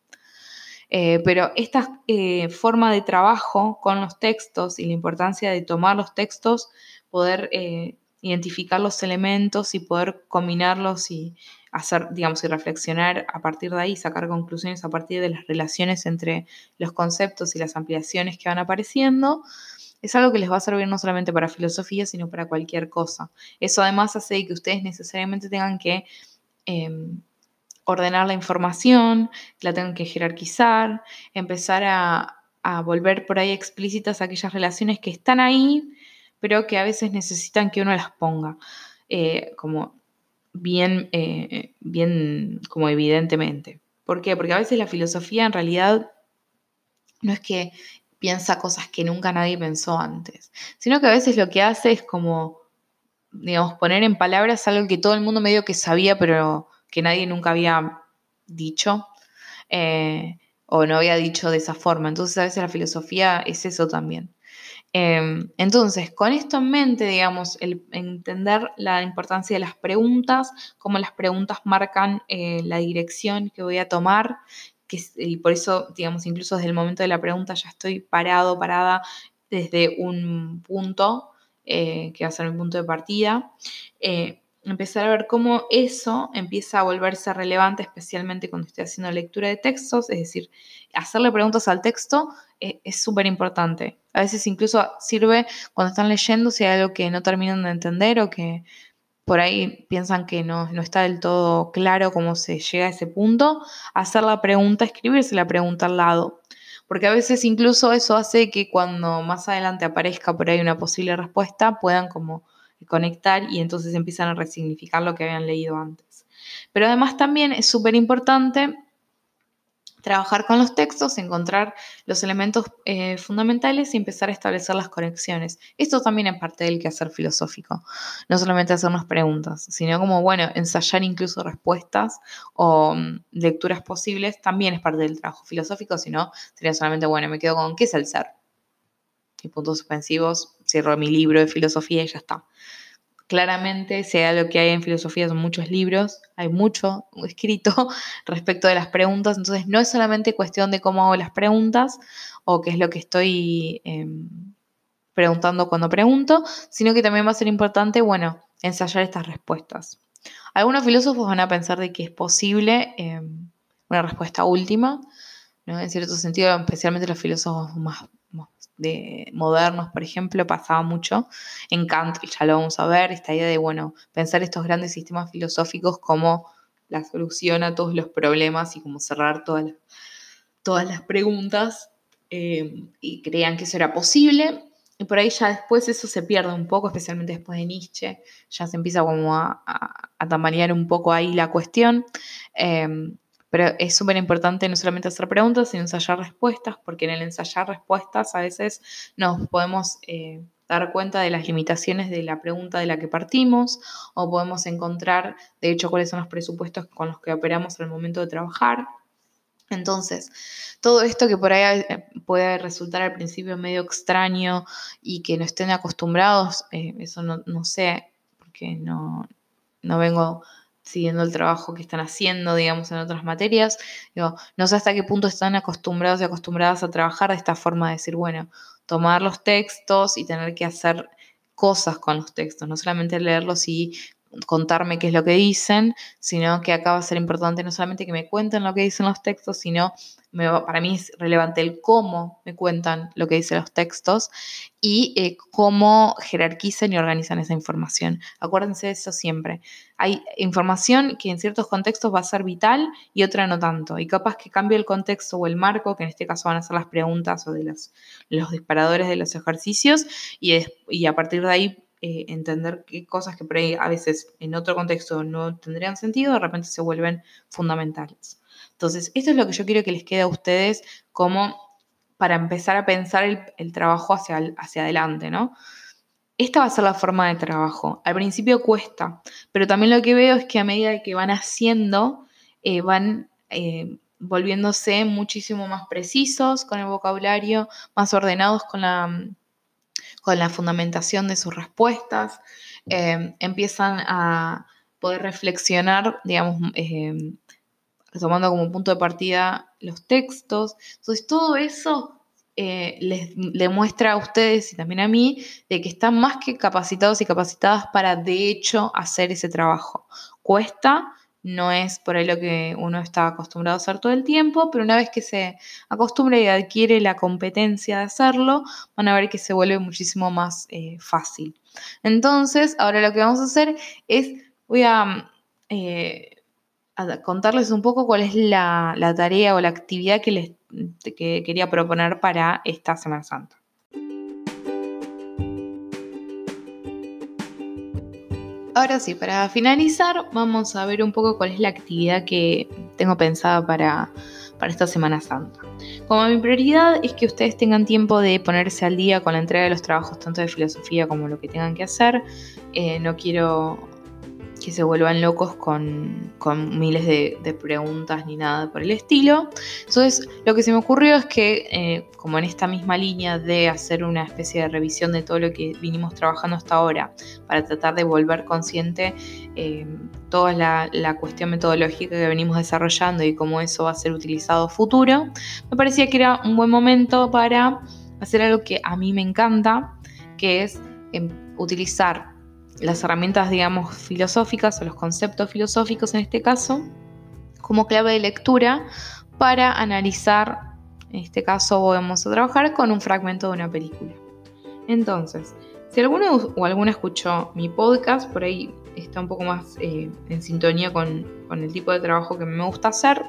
Eh, pero esta eh, forma de trabajo con los textos y la importancia de tomar los textos, poder eh, identificar los elementos y poder combinarlos y hacer, digamos, y reflexionar a partir de ahí, sacar conclusiones a partir de las relaciones entre los conceptos y las ampliaciones que van apareciendo, es algo que les va a servir no solamente para filosofía, sino para cualquier cosa. Eso además hace que ustedes necesariamente tengan que em, ordenar la información, la tengan que jerarquizar, empezar a, volver por ahí explícitas aquellas relaciones que están ahí, pero que a veces necesitan que uno las ponga. Eh, como bien, eh, bien, como evidentemente. ¿Por qué? Porque a veces la filosofía en realidad no es que piensa cosas que nunca nadie pensó antes, sino que a veces lo que hace es como, digamos, poner en palabras algo que todo el mundo medio que sabía, pero que nadie nunca había dicho eh, o no había dicho de esa forma. Entonces a veces la filosofía es eso también. Em, entonces, con esto en mente, digamos, el entender la importancia de las preguntas, cómo las preguntas marcan eh, la dirección que voy a tomar, y por eso, digamos, incluso desde el momento de la pregunta ya estoy parado, parada desde un punto, eh, que va a ser mi punto de partida. Empezar a ver cómo eso empieza a volverse relevante, especialmente cuando estoy haciendo lectura de textos, es decir, hacerle preguntas al texto eh, es súper importante. A veces incluso sirve cuando están leyendo si hay algo que no terminan de entender o que por ahí piensan que no, está del todo claro cómo se llega a ese punto, hacer la pregunta, escribirse la pregunta al lado. Porque a veces incluso eso hace que cuando más adelante aparezca por ahí una posible respuesta, puedan como conectar y entonces empiezan a resignificar lo que habían leído antes. Pero además también es súper importante trabajar con los textos, encontrar los elementos eh, fundamentales y empezar a establecer las conexiones. Esto también es parte del quehacer filosófico, no solamente hacernos preguntas, sino como, bueno, ensayar incluso respuestas o mm, lecturas posibles, también es parte del trabajo filosófico, si no, sería solamente, bueno, me quedo con, ¿qué es el ser? Y puntos suspensivos, cierro mi libro de filosofía y ya está. Claramente, sea lo que hay en filosofía, son muchos libros, hay mucho escrito respecto de las preguntas, entonces no es solamente cuestión de cómo hago las preguntas o qué es lo que estoy em, preguntando cuando pregunto, sino que también va a ser importante, bueno, ensayar estas respuestas. Algunos filósofos van a pensar de que es posible em, una respuesta última, en cierto sentido, especialmente los filósofos más de modernos, por ejemplo, pasaba mucho en Kant, y ya lo vamos a ver, esta idea de, bueno, pensar estos grandes sistemas filosóficos como la solución a todos los problemas y como cerrar todas las, todas las preguntas, eh, y creían que eso era posible. Y por ahí ya después eso se pierde un poco, especialmente después de Nietzsche, ya se empieza como a, a, tambalear un poco ahí la cuestión. Eh, pero es súper importante no solamente hacer preguntas, sino ensayar respuestas, porque en el ensayar respuestas a veces nos podemos eh, dar cuenta de las limitaciones de la pregunta de la que partimos, o podemos encontrar, de hecho, cuáles son los presupuestos con los que operamos al momento de trabajar. Entonces, todo esto que por ahí eh, puede resultar al principio medio extraño y que no estén acostumbrados, eh, eso no, no, sé, porque no, no vengo siguiendo el trabajo que están haciendo, digamos, en otras materias. Digo, no sé hasta qué punto están acostumbrados y acostumbradas a trabajar de esta forma de decir, bueno, tomar los textos y tener que hacer cosas con los textos, no solamente leerlos y contarme qué es lo que dicen, sino que acá va a ser importante no solamente que me cuenten lo que dicen los textos, sino para mí es relevante el cómo me cuentan lo que dicen los textos y eh, cómo jerarquizan y organizan esa información. Acuérdense de eso siempre. Hay información que en ciertos contextos va a ser vital y otra no tanto. Y capaz que cambie el contexto o el marco, que en este caso van a ser las preguntas o de los, los disparadores de los ejercicios, y, y a partir de ahí eh, entender qué cosas que por ahí a veces en otro contexto no tendrían sentido, de repente se vuelven fundamentales. Entonces, esto es lo que yo quiero que les quede a ustedes como para empezar a pensar el, trabajo hacia, hacia adelante, ¿no? Esta va a ser la forma de trabajo. Al principio cuesta, pero también lo que veo es que a medida que van haciendo, eh, van eh, volviéndose muchísimo más precisos con el vocabulario, más ordenados con la, con la fundamentación de sus respuestas, eh, empiezan a poder reflexionar, digamos, eh, tomando como punto de partida los textos. Entonces, todo eso eh, les demuestra a ustedes y también a mí de que están más que capacitados y capacitadas para, de hecho, hacer ese trabajo. Cuesta, no es por ahí lo que uno está acostumbrado a hacer todo el tiempo, pero una vez que se acostumbra y adquiere la competencia de hacerlo, van a ver que se vuelve muchísimo más eh, fácil. Entonces, ahora lo que vamos a hacer es, voy a, eh, contarles un poco cuál es la, tarea o la actividad que les que quería proponer para esta Semana Santa. Ahora sí, para finalizar, vamos a ver un poco cuál es la actividad que tengo pensada para, esta Semana Santa. Como mi prioridad es que ustedes tengan tiempo de ponerse al día con la entrega de los trabajos tanto de filosofía como lo que tengan que hacer. Eh, no quiero que se vuelvan locos con, miles de, preguntas ni nada por el estilo. Entonces, lo que se me ocurrió es que, eh, como en esta misma línea de hacer una especie de revisión de todo lo que vinimos trabajando hasta ahora, para tratar de volver consciente eh, toda la, la, cuestión metodológica que venimos desarrollando y cómo eso va a ser utilizado futuro, me parecía que era un buen momento para hacer algo que a mí me encanta, que es em, utilizar las herramientas, digamos, filosóficas o los conceptos filosóficos en este caso, como clave de lectura para analizar, en este caso vamos a trabajar con un fragmento de una película. Entonces, si alguno o alguna escuchó mi podcast, por ahí está un poco más eh, en sintonía con, el tipo de trabajo que me gusta hacer.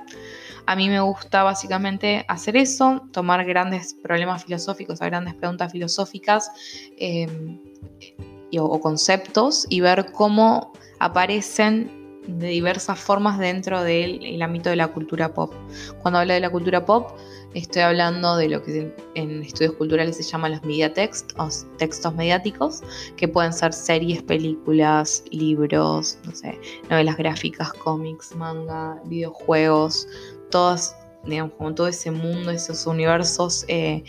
A mí me gusta básicamente hacer eso, tomar grandes problemas filosóficos, grandes preguntas filosóficas, eh, o conceptos y ver cómo aparecen de diversas formas dentro del ámbito de la cultura pop. Cuando hablo de la cultura pop, estoy hablando de lo que en estudios culturales se llama los media text, o textos mediáticos, que pueden ser series, películas, libros, no sé, novelas gráficas, cómics, manga, videojuegos, todas digamos, como todo ese mundo, esos universos eh,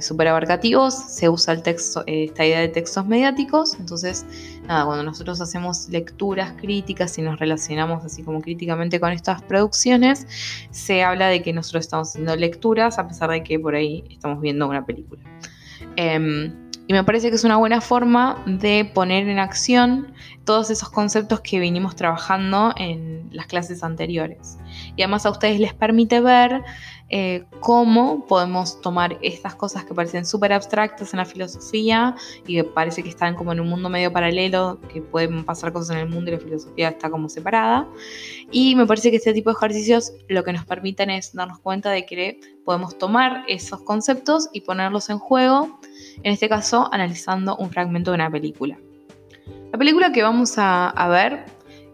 súper abarcativos, se usa eh, esta idea de textos mediáticos. Entonces, cuando nosotros hacemos lecturas críticas y nos relacionamos así como críticamente con estas producciones, se habla de que nosotros estamos haciendo lecturas a pesar de que por ahí estamos viendo una película. Em, y me parece que es una buena forma de poner en acción todos esos conceptos que vinimos trabajando en las clases anteriores. Y además a ustedes les permite ver eh, cómo podemos tomar estas cosas que parecen súper abstractas en la filosofía y que parece que están como en un mundo medio paralelo, que pueden pasar cosas en el mundo y la filosofía está como separada. Y me parece que este tipo de ejercicios lo que nos permiten es darnos cuenta de que podemos tomar esos conceptos y ponerlos en juego en este caso analizando un fragmento de una película. La película que vamos a, ver,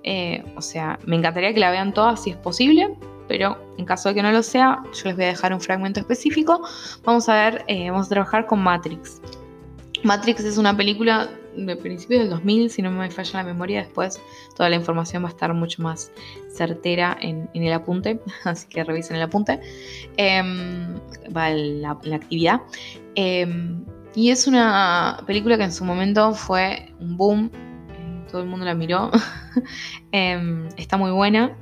eh, o sea, me encantaría que la vean todas si es posible, pero en caso de que no lo sea, yo les voy a dejar un fragmento específico. Vamos a ver, eh, vamos a trabajar con Matrix. Matrix es una película de principios del 2000, si no me falla la memoria, después toda la información va a estar mucho más certera en, el apunte, así que revisen el apunte, em, va la, actividad. Em, y es una película que en su momento fue un boom, todo el mundo la miró, em, está muy buena.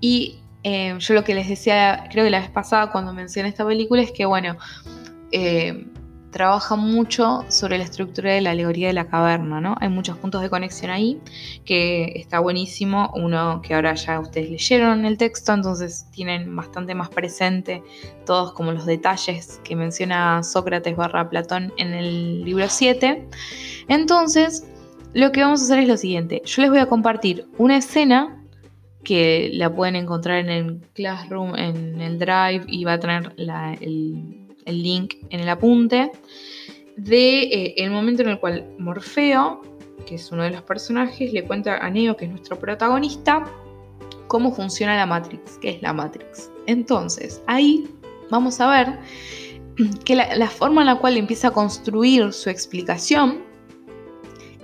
Y em, yo lo que les decía, creo que la vez pasada cuando mencioné esta película, es que, bueno, em, trabaja mucho sobre la estructura de la alegoría de la caverna, ¿no? Hay muchos puntos de conexión ahí, que está buenísimo. Uno que ahora ya ustedes leyeron el texto, entonces tienen bastante más presente todos como los detalles que menciona Sócrates barra Platón en el libro 7. Entonces, lo que vamos a hacer es lo siguiente. Yo les voy a compartir una escena que la pueden encontrar en el Classroom, en el Drive y va a tener el link en el apunte, de eh, el momento en el cual Morfeo, que es uno de los personajes, le cuenta a Neo, que es nuestro protagonista, cómo funciona la Matrix, qué es la Matrix. Entonces, ahí vamos a ver que la forma en la cual empieza a construir su explicación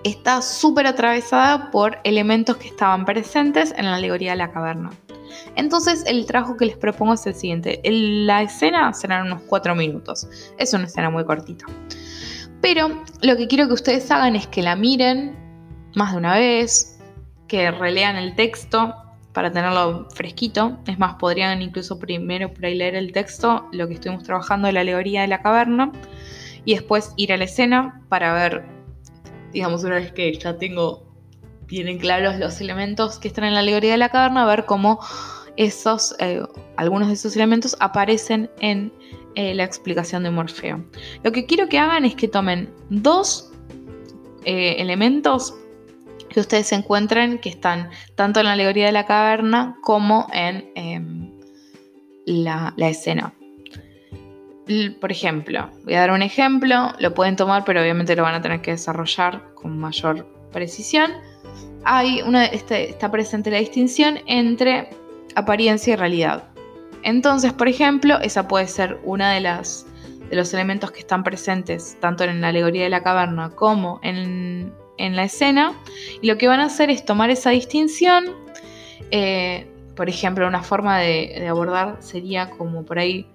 está súper atravesada por elementos que estaban presentes en la alegoría de la caverna. Entonces el trabajo que les propongo es el siguiente. La escena serán unos 4 minutos. Es una escena muy cortita. Pero lo que quiero que ustedes hagan es que la miren más de una vez, que relean el texto para tenerlo fresquito. Es más, podrían incluso primero por ahí leer el texto, lo que estuvimos trabajando de la alegoría de la caverna, y después ir a la escena para ver, digamos, una vez que ya tengo tienen claros los elementos que están en la alegoría de la caverna, ver cómo esos, eh, algunos de esos elementos aparecen en eh, la explicación de Morfeo. Lo que quiero que hagan es que tomen dos eh, elementos que ustedes encuentren que están tanto en la alegoría de la caverna como en em, la escena. Por ejemplo, voy a dar un ejemplo, lo pueden tomar, pero obviamente lo van a tener que desarrollar con mayor precisión hay una, este, está presente la distinción entre apariencia y realidad. Entonces, por ejemplo, esa puede ser una de las de los elementos que están presentes tanto en la alegoría de la caverna como en, la escena. Y lo que van a hacer es tomar esa distinción. Eh, por ejemplo, una forma de abordar sería como por ahí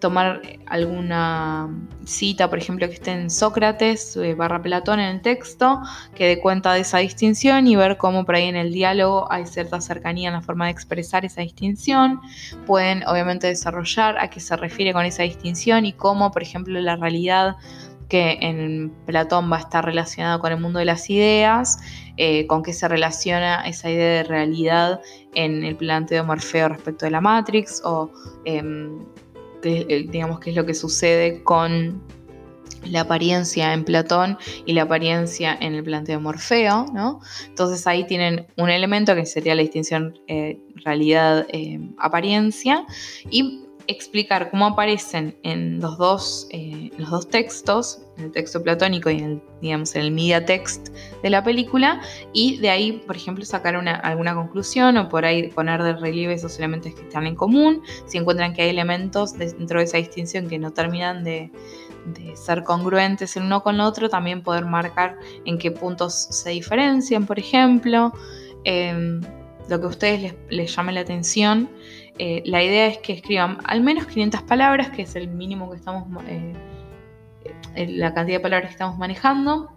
tomar alguna cita, por ejemplo, que esté en Sócrates eh, barra Platón en el texto, que dé cuenta de esa distinción y ver cómo por ahí en el diálogo hay cierta cercanía en la forma de expresar esa distinción. Pueden obviamente desarrollar a qué se refiere con esa distinción y cómo, por ejemplo, la realidad que en Platón va a estar relacionada con el mundo de las ideas, eh, con qué se relaciona esa idea de realidad en el planteo de Morfeo respecto de la Matrix, o em, digamos que es lo que sucede con la apariencia en Platón y la apariencia en el planteo de Morfeo, ¿no? Entonces ahí tienen un elemento que sería la distinción eh, realidad-apariencia eh, y explicar cómo aparecen en los dos, eh, los dos textos, en el texto platónico y en el, digamos, en el media text de la película, y de ahí, por ejemplo, sacar alguna conclusión o por ahí poner de relieve esos elementos que están en común, si encuentran que hay elementos dentro de esa distinción que no terminan de, ser congruentes el uno con el otro, también poder marcar en qué puntos se diferencian, por ejemplo, em, lo que a ustedes les, les llame la atención. Eh, la idea es que escriban al menos 500 palabras, que es el mínimo que estamos, eh, eh, la cantidad de palabras que estamos manejando.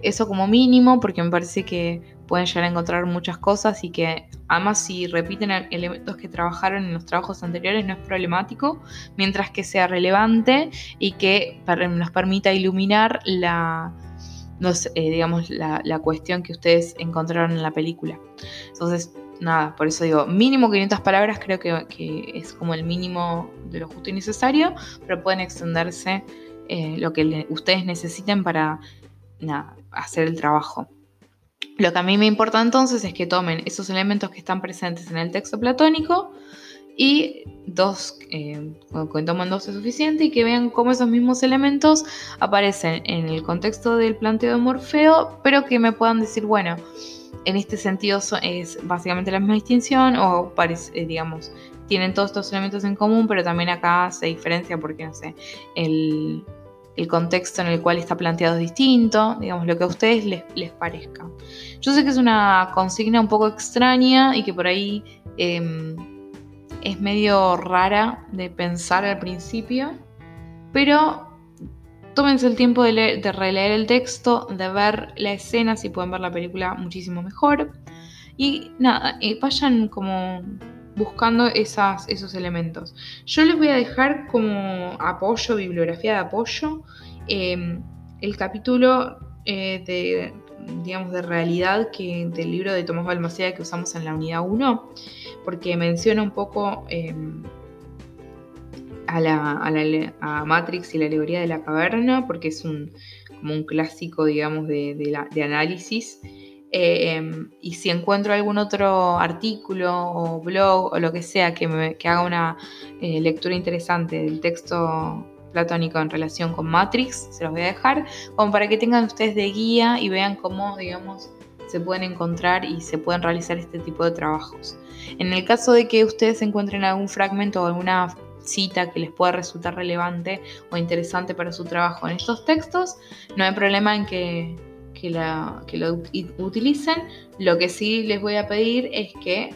Eso como mínimo, porque me parece que pueden llegar a encontrar muchas cosas y que además si repiten elementos que trabajaron en los trabajos anteriores no es problemático, mientras que sea relevante y que nos permita iluminar la, digamos, la, la, cuestión que ustedes encontraron en la película. Entonces, nada, por eso digo, mínimo 500 palabras creo que, es como el mínimo de lo justo y necesario, pero pueden extenderse eh, lo que ustedes necesiten para hacer el trabajo. Lo que a mí me importa entonces es que tomen esos elementos que están presentes en el texto platónico y dos, eh, cuando toman dos es suficiente y que vean cómo esos mismos elementos aparecen en el contexto del planteo de Morfeo, pero que me puedan decir, bueno, en este sentido es básicamente la misma distinción o parece, digamos, tienen todos estos elementos en común, pero también acá se diferencia porque, no sé, el, contexto en el cual está planteado es distinto, digamos, lo que a ustedes les, les, parezca. Yo sé que es una consigna un poco extraña y que por ahí em, es medio rara de pensar al principio, pero Tómense el tiempo de, releer el texto, de ver la escena, si pueden ver la película muchísimo mejor. Y nada, eh, vayan como buscando esos elementos. Yo les voy a dejar como apoyo, bibliografía de apoyo, em, el capítulo eh, de, digamos, de realidad que, del libro de Tomás Balmaceda que usamos en la unidad 1, porque menciona un poco a, la, Matrix y la alegoría de la caverna, porque es un, como un clásico, digamos, de, análisis. Em, y si encuentro algún otro artículo o blog o lo que sea que, haga una eh, lectura interesante del texto platónico en relación con Matrix, se los voy a dejar, como para que tengan ustedes de guía y vean cómo, digamos, se pueden encontrar y se pueden realizar este tipo de trabajos. En el caso de que ustedes encuentren algún fragmento o alguna cita que les pueda resultar relevante o interesante para su trabajo en estos textos, no hay problema en que, la, lo utilicen. Lo que sí les voy a pedir es que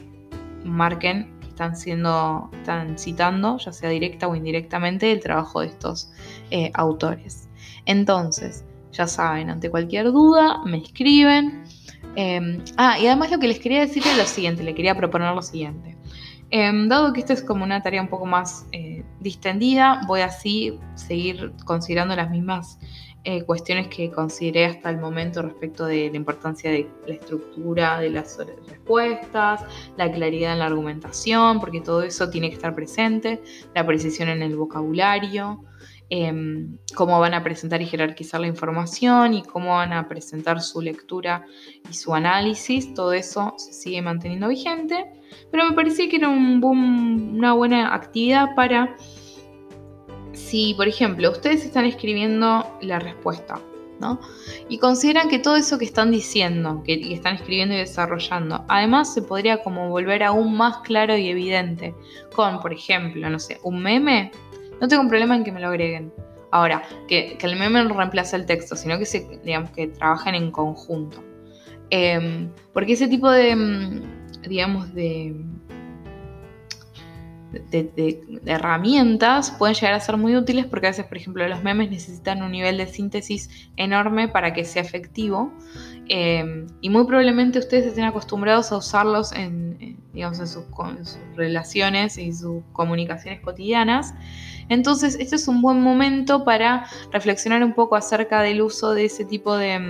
marquen que están siendo, están citando, ya sea directa o indirectamente, el trabajo de estos eh, autores. Entonces, ya saben, ante cualquier duda, me escriben. Em, ah, y además lo que les quería decir es lo siguiente, le quería proponer lo siguiente. Em, dado que esta es como una tarea un poco más eh, distendida, voy así seguir considerando las mismas eh, cuestiones que consideré hasta el momento respecto de la importancia de la estructura de las respuestas, la claridad en la argumentación, porque todo eso tiene que estar presente, la precisión en el vocabulario, Em, cómo van a presentar y jerarquizar la información y cómo van a presentar su lectura y su análisis. Todo eso se sigue manteniendo vigente, pero me parecía que era una buena actividad para si, por ejemplo, ustedes están escribiendo la respuesta. ¿no? Y consideran que todo eso que están diciendo, que, que, están escribiendo y desarrollando, además se podría como volver aún más claro y evidente con, por ejemplo, no sé, un meme no tengo un problema en que me lo agreguen. Ahora, que, el meme no reemplace el texto, sino que se, digamos, que trabajen en conjunto. Em, porque ese tipo de, mm, digamos, de, de, herramientas pueden llegar a ser muy útiles porque a veces, por ejemplo, los memes necesitan un nivel de síntesis enorme para que sea efectivo. Em, y muy probablemente ustedes estén acostumbrados a usarlos en, digamos, sus, en sus relaciones y sus comunicaciones cotidianas. Entonces, este es un buen momento para reflexionar un poco acerca del uso de ese tipo de,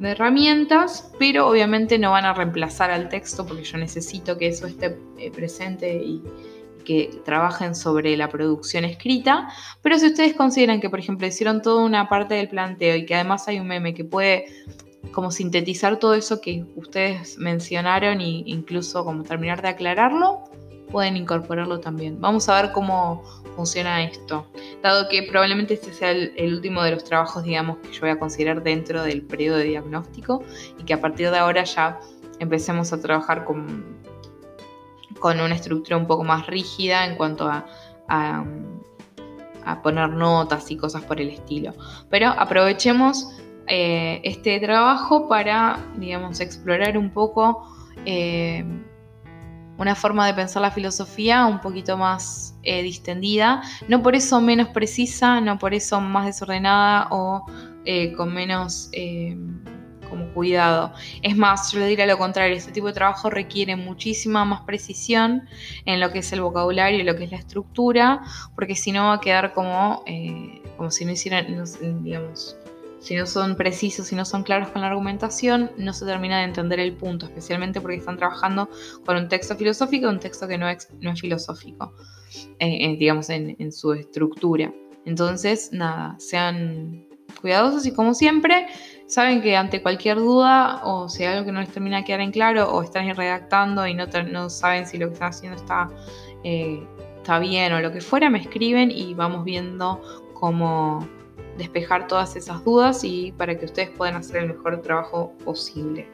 mm, herramientas, pero obviamente no van a reemplazar al texto porque yo necesito que eso esté eh, presente y, que trabajen sobre la producción escrita, pero si ustedes consideran que, por ejemplo, hicieron toda una parte del planteo y que además hay un meme que puede como sintetizar todo eso que ustedes mencionaron e incluso como terminar de aclararlo, pueden incorporarlo también. Vamos a ver cómo funciona esto, dado que probablemente este sea el, último de los trabajos, digamos, que yo voy a considerar dentro del periodo de diagnóstico y que a partir de ahora ya empecemos a trabajar con, con una estructura un poco más rígida en cuanto a, a, poner notas y cosas por el estilo. Pero aprovechemos eh, este trabajo para, digamos, explorar un poco eh, una forma de pensar la filosofía un poquito más eh, distendida, no por eso menos precisa, no por eso más desordenada o con menos como cuidado. Es más, yo le diría lo contrario, este tipo de trabajo requiere muchísima más precisión en lo que es el vocabulario y lo que es la estructura, porque si no va a quedar como, como si no hicieran, digamos, si no son precisos, si no son claros con la argumentación, no se termina de entender el punto, especialmente porque están trabajando con un texto filosófico un texto que no es, no es filosófico, eh, eh, digamos, en, su estructura. Entonces, nada, sean cuidadosos y como siempre, saben que ante cualquier duda o si hay algo que no les termina de quedar en claro o están redactando y no, no saben si lo que están haciendo está, eh, está bien o lo que fuera, me escriben y vamos viendo cómo despejar todas esas dudas y para que ustedes puedan hacer el mejor trabajo posible.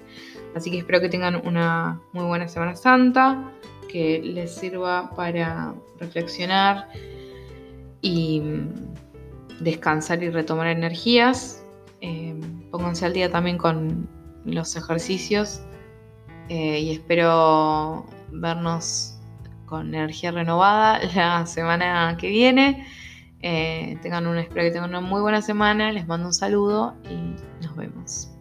Así que espero que tengan una muy buena Semana Santa, que les sirva para reflexionar y descansar y retomar energías. Eh, pónganse al día también con los ejercicios eh, y espero vernos con energía renovada la semana que viene. Eh, tengan una, espero que tengan una muy buena semana. Les mando un saludo y nos vemos.